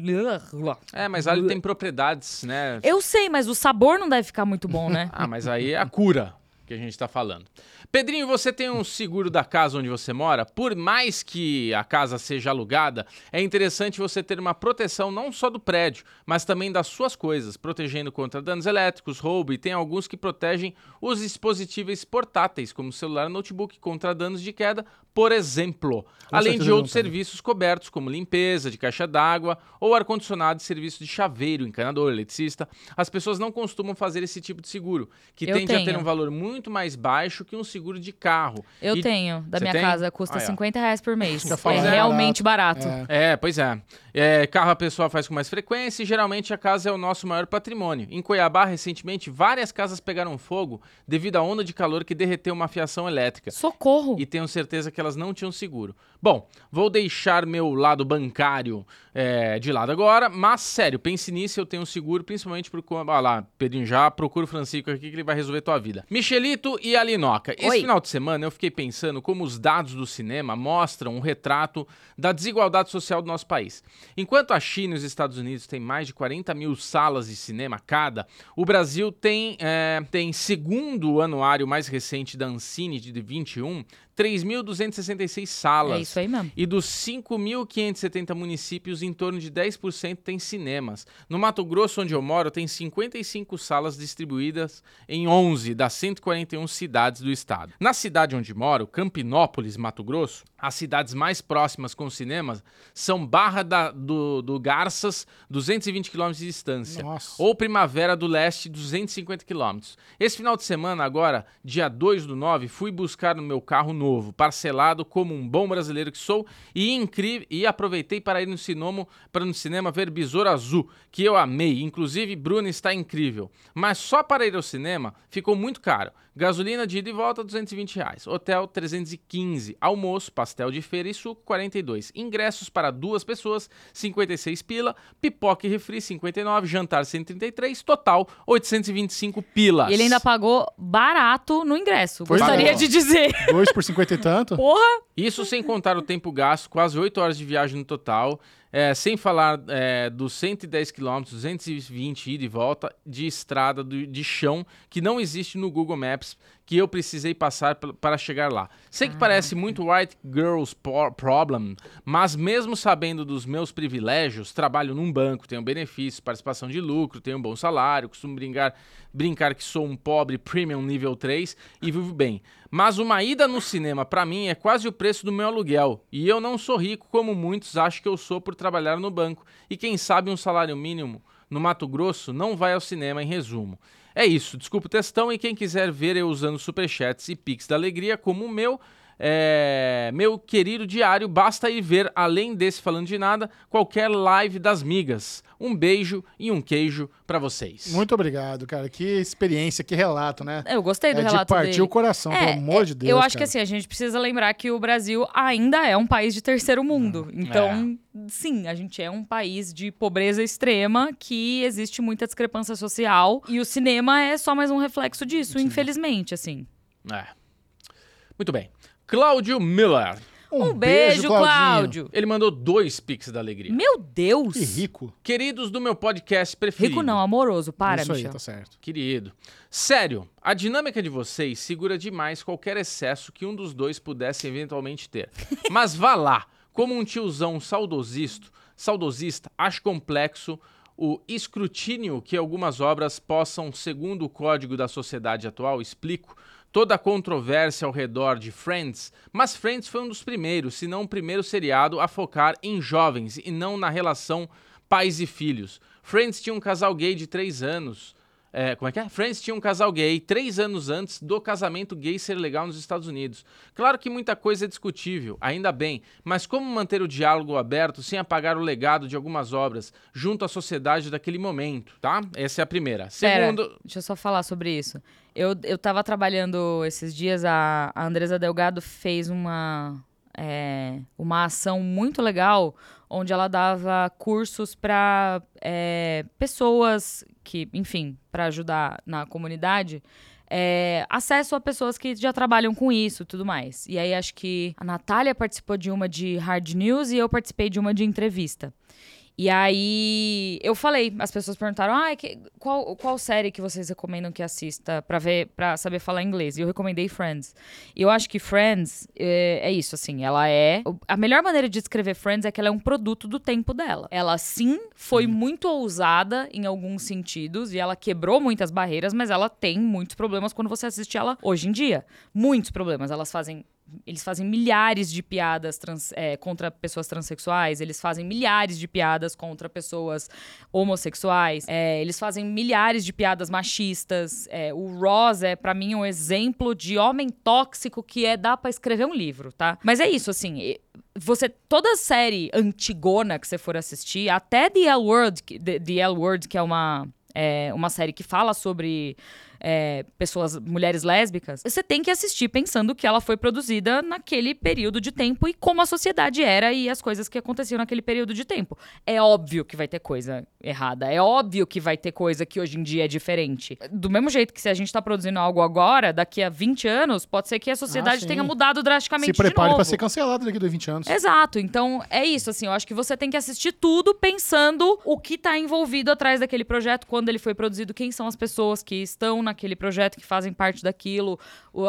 É, mas alho tem propriedades, né? Eu sei, mas o sabor não deve ficar muito bom, né? Ah, mas aí é a cura que a gente tá falando. Pedrinho, você tem um seguro da casa onde você mora? Por mais que a casa seja alugada, é interessante você ter uma proteção não só do prédio, mas também das suas coisas, protegendo contra danos elétricos, roubo e tem alguns que protegem os dispositivos portáteis, como celular e notebook, contra danos de queda, por exemplo. Com Além de outros serviços cobertos, como limpeza de caixa d'água ou ar-condicionado e serviço de chaveiro, encanador, eletricista. As pessoas não costumam fazer esse tipo de seguro, que Eu tende a ter tenho. um valor muito mais baixo que um seguro de carro. Eu E- tenho, da Você minha tem? casa, custa Ah, é. 50 reais por mês. Fica É falando realmente barato. É. É, pois é. É, Carro a pessoa faz com mais frequência e geralmente a casa é o nosso maior patrimônio. Em Cuiabá, recentemente, várias casas pegaram fogo devido à onda de calor que derreteu uma fiação elétrica. Socorro! E tenho certeza que elas não tinham seguro. Bom, vou deixar meu lado bancário é, de lado agora, mas sério, pense nisso, eu tenho seguro, principalmente por... Ah lá, Pedrinho, já procura o Francisco aqui que ele vai resolver tua vida. Michelito e Alinoca. Esse Oi. final de semana eu fiquei pensando como os dados do cinema mostram um retrato da desigualdade social do nosso país. Enquanto a China e os Estados Unidos têm mais de 40 mil salas de cinema cada, o Brasil tem, é, tem segundo o anuário mais recente da Ancine de 21, 3.266 salas. É isso aí mesmo. E dos 5.570 municípios, em torno de 10% tem cinemas. No Mato Grosso, onde eu moro, tem 55 salas distribuídas em 11 das 141 cidades do estado. Na cidade onde moro, Campinópolis, Mato Grosso, as cidades mais próximas com cinemas são Barra da- do, do Garças, 220 km de distância. Nossa. Ou Primavera do Leste, 250 quilômetros. Esse final de semana, agora, dia 2 do 9, fui buscar no meu carro novo, parcelado como um bom brasileiro que sou, e incrível e aproveitei para ir no cinema, para no cinema ver Besouro Azul, que eu amei. Inclusive, Bruna está incrível. Mas só para ir ao cinema ficou muito caro. Gasolina de ida e volta, 220 reais. Hotel, 315. Almoço, pastel de feira e suco, 42. Ingressos para duas pessoas, 56 pila. Pipoca e refri, 59. Jantar, 133. Total, 825 pilas. E ele ainda pagou barato no ingresso. Foi Gostaria bom. de dizer. Dois por cinquenta e tanto? Porra! Isso sem contar o tempo gasto, quase 8 horas de viagem no total, é, sem falar é, dos 110 quilômetros, 220 ida e volta de estrada do- de chão que não existe no Google Maps, que eu precisei passar para chegar lá. Sei que parece muito White Girls Problem, mas mesmo sabendo dos meus privilégios, trabalho num banco, tenho benefícios, participação de lucro, tenho um bom salário, costumo brincar, brincar que sou um pobre premium nível 3 e vivo bem. Mas uma ida no cinema, pra mim, é quase o preço do meu aluguel. E eu não sou rico como muitos acham que eu sou por trabalhar no banco. E quem sabe um salário mínimo no Mato Grosso não vai ao cinema, em resumo. É isso, desculpa o textão e quem quiser ver eu usando superchats e pix da alegria como o meu, É, meu querido diário, basta ir ver, além desse falando de nada, qualquer live das migas. Um beijo e um queijo pra vocês. Muito obrigado, cara. Que experiência, que relato, né? Eu gostei do é de relato partir dele. o coração, pelo É, amor é, de Deus. Eu acho que cara. assim, a gente precisa lembrar que o Brasil ainda é um país de terceiro mundo. Hum, Então, é. sim, a gente é um país de pobreza extrema que existe muita discrepância social. E o cinema é só mais um reflexo disso, infelizmente, assim. É. Muito bem. Cláudio Miller. Um, beijo, Claudinho. Cláudio. Ele mandou dois pics da alegria. Meu Deus! Que rico. Queridos do meu podcast preferido. Rico não, amoroso. Para, Isso aí, Michel. tá certo. Querido. Sério, a dinâmica de vocês segura demais qualquer excesso que um dos dois pudesse eventualmente ter. Mas vá lá, como um tiozão saudosista, saudosista, acho complexo o escrutínio que algumas obras possam, segundo o código da sociedade atual, explico, toda a controvérsia ao redor de Friends, mas Friends foi um dos primeiros, se não o primeiro seriado a focar em jovens e não na relação pais e filhos. Friends tinha um casal gay de três anos. É, como é que é? Friends tinha um casal gay três anos antes do casamento gay ser legal nos Estados Unidos. Claro que muita coisa é discutível, ainda bem, mas como manter o diálogo aberto sem apagar o legado de algumas obras junto à sociedade daquele momento, tá? Essa é a primeira. Pera, Segundo, deixa eu só falar sobre isso. Eu, eu tava trabalhando esses dias, a, a Andresa Delgado fez uma, é, uma ação muito legal onde ela dava cursos para pessoas que, enfim, para ajudar na comunidade. é, acesso a pessoas que já trabalham com isso tudo mais. E aí acho que a Natália participou de uma de hard news e eu participei de uma de entrevista. E aí eu falei, as pessoas perguntaram: ah, que- qual, qual série que vocês recomendam que assista pra ver, para saber falar inglês? E eu recomendei Friends. E eu acho que Friends é, é isso, assim, ela é. A melhor maneira de descrever Friends é que ela é um produto do tempo dela. Ela sim foi muito ousada em alguns sentidos e ela quebrou muitas barreiras, mas ela tem muitos problemas quando você assiste ela hoje em dia. Muitos problemas. Elas fazem eles fazem milhares de piadas trans- é, contra pessoas transexuais, eles fazem milhares de piadas contra pessoas homossexuais, é, eles fazem milhares de piadas machistas. é, o Ross é, pra mim, um exemplo de homem tóxico que é dá pra escrever um livro, tá? Mas é isso, assim. Você, toda série antigona que você for assistir, até The L Word, The, The L Word, que é uma, é, uma série que fala sobre é, pessoas, mulheres lésbicas, você tem que assistir pensando que ela foi produzida naquele período de tempo e como a sociedade era e as coisas que aconteciam naquele período de tempo. É óbvio que vai ter coisa errada, é óbvio que vai ter coisa que hoje em dia é diferente. Do mesmo jeito que se a gente tá produzindo algo agora, daqui a 20 anos, pode ser que a sociedade sim. tenha mudado drasticamente Se prepare pra ser cancelado daqui a 20 anos. Exato. Então, é isso, assim. Eu acho que você tem que assistir tudo pensando o que tá envolvido atrás daquele projeto, quando ele foi produzido, quem são as pessoas que estão naquele projeto, que fazem parte daquilo,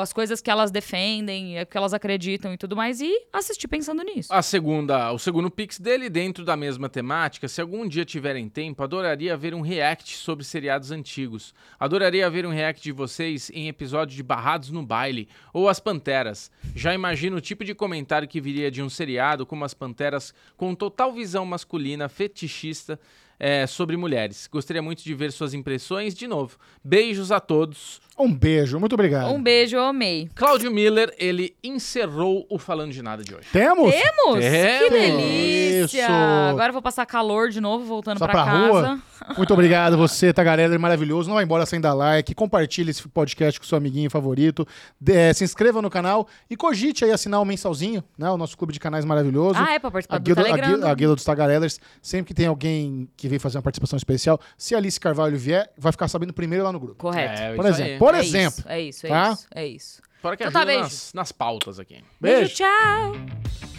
as coisas que elas defendem, o que elas acreditam e tudo mais, e assistir pensando nisso. A segunda, o segundo pix dele, dentro da mesma temática, se algum dia tiverem tempo, adoraria ver um react sobre seriados antigos. Adoraria ver um react de vocês em episódio de Barrados no Baile ou As Panteras. Já imagino o tipo de comentário que viria de um seriado como As Panteras, com total visão masculina, fetichista, é, sobre mulheres. Gostaria muito de ver suas impressões de novo. Beijos a todos. Um beijo, muito obrigado. Um beijo, eu amei. Cláudio Miller, ele encerrou o Falando de Nada de hoje. Temos? Temos? Temos. Que delícia! Isso. Agora eu vou passar calor de novo, voltando Só pra, pra casa. rua? Muito obrigado você, Tagarela, é maravilhoso. Não vai embora sem dar like. Compartilhe esse podcast com seu amiguinho favorito. De- eh, se inscreva no canal e cogite aí assinar o mensalzinho, né? O nosso clube de canais maravilhoso. Ah, é pra participar a do guilda, a, guilda, a guilda dos Tagarellers. Sempre que tem alguém que vem fazer uma participação especial, se Alice Carvalho vier, vai ficar sabendo primeiro lá no grupo. Correto. É, Por isso exemplo. aí. Por é exemplo. Isso, é isso, é tá? isso, é isso. Fora que Então tá, nas, nas pautas aqui. Beijo. beijo tchau!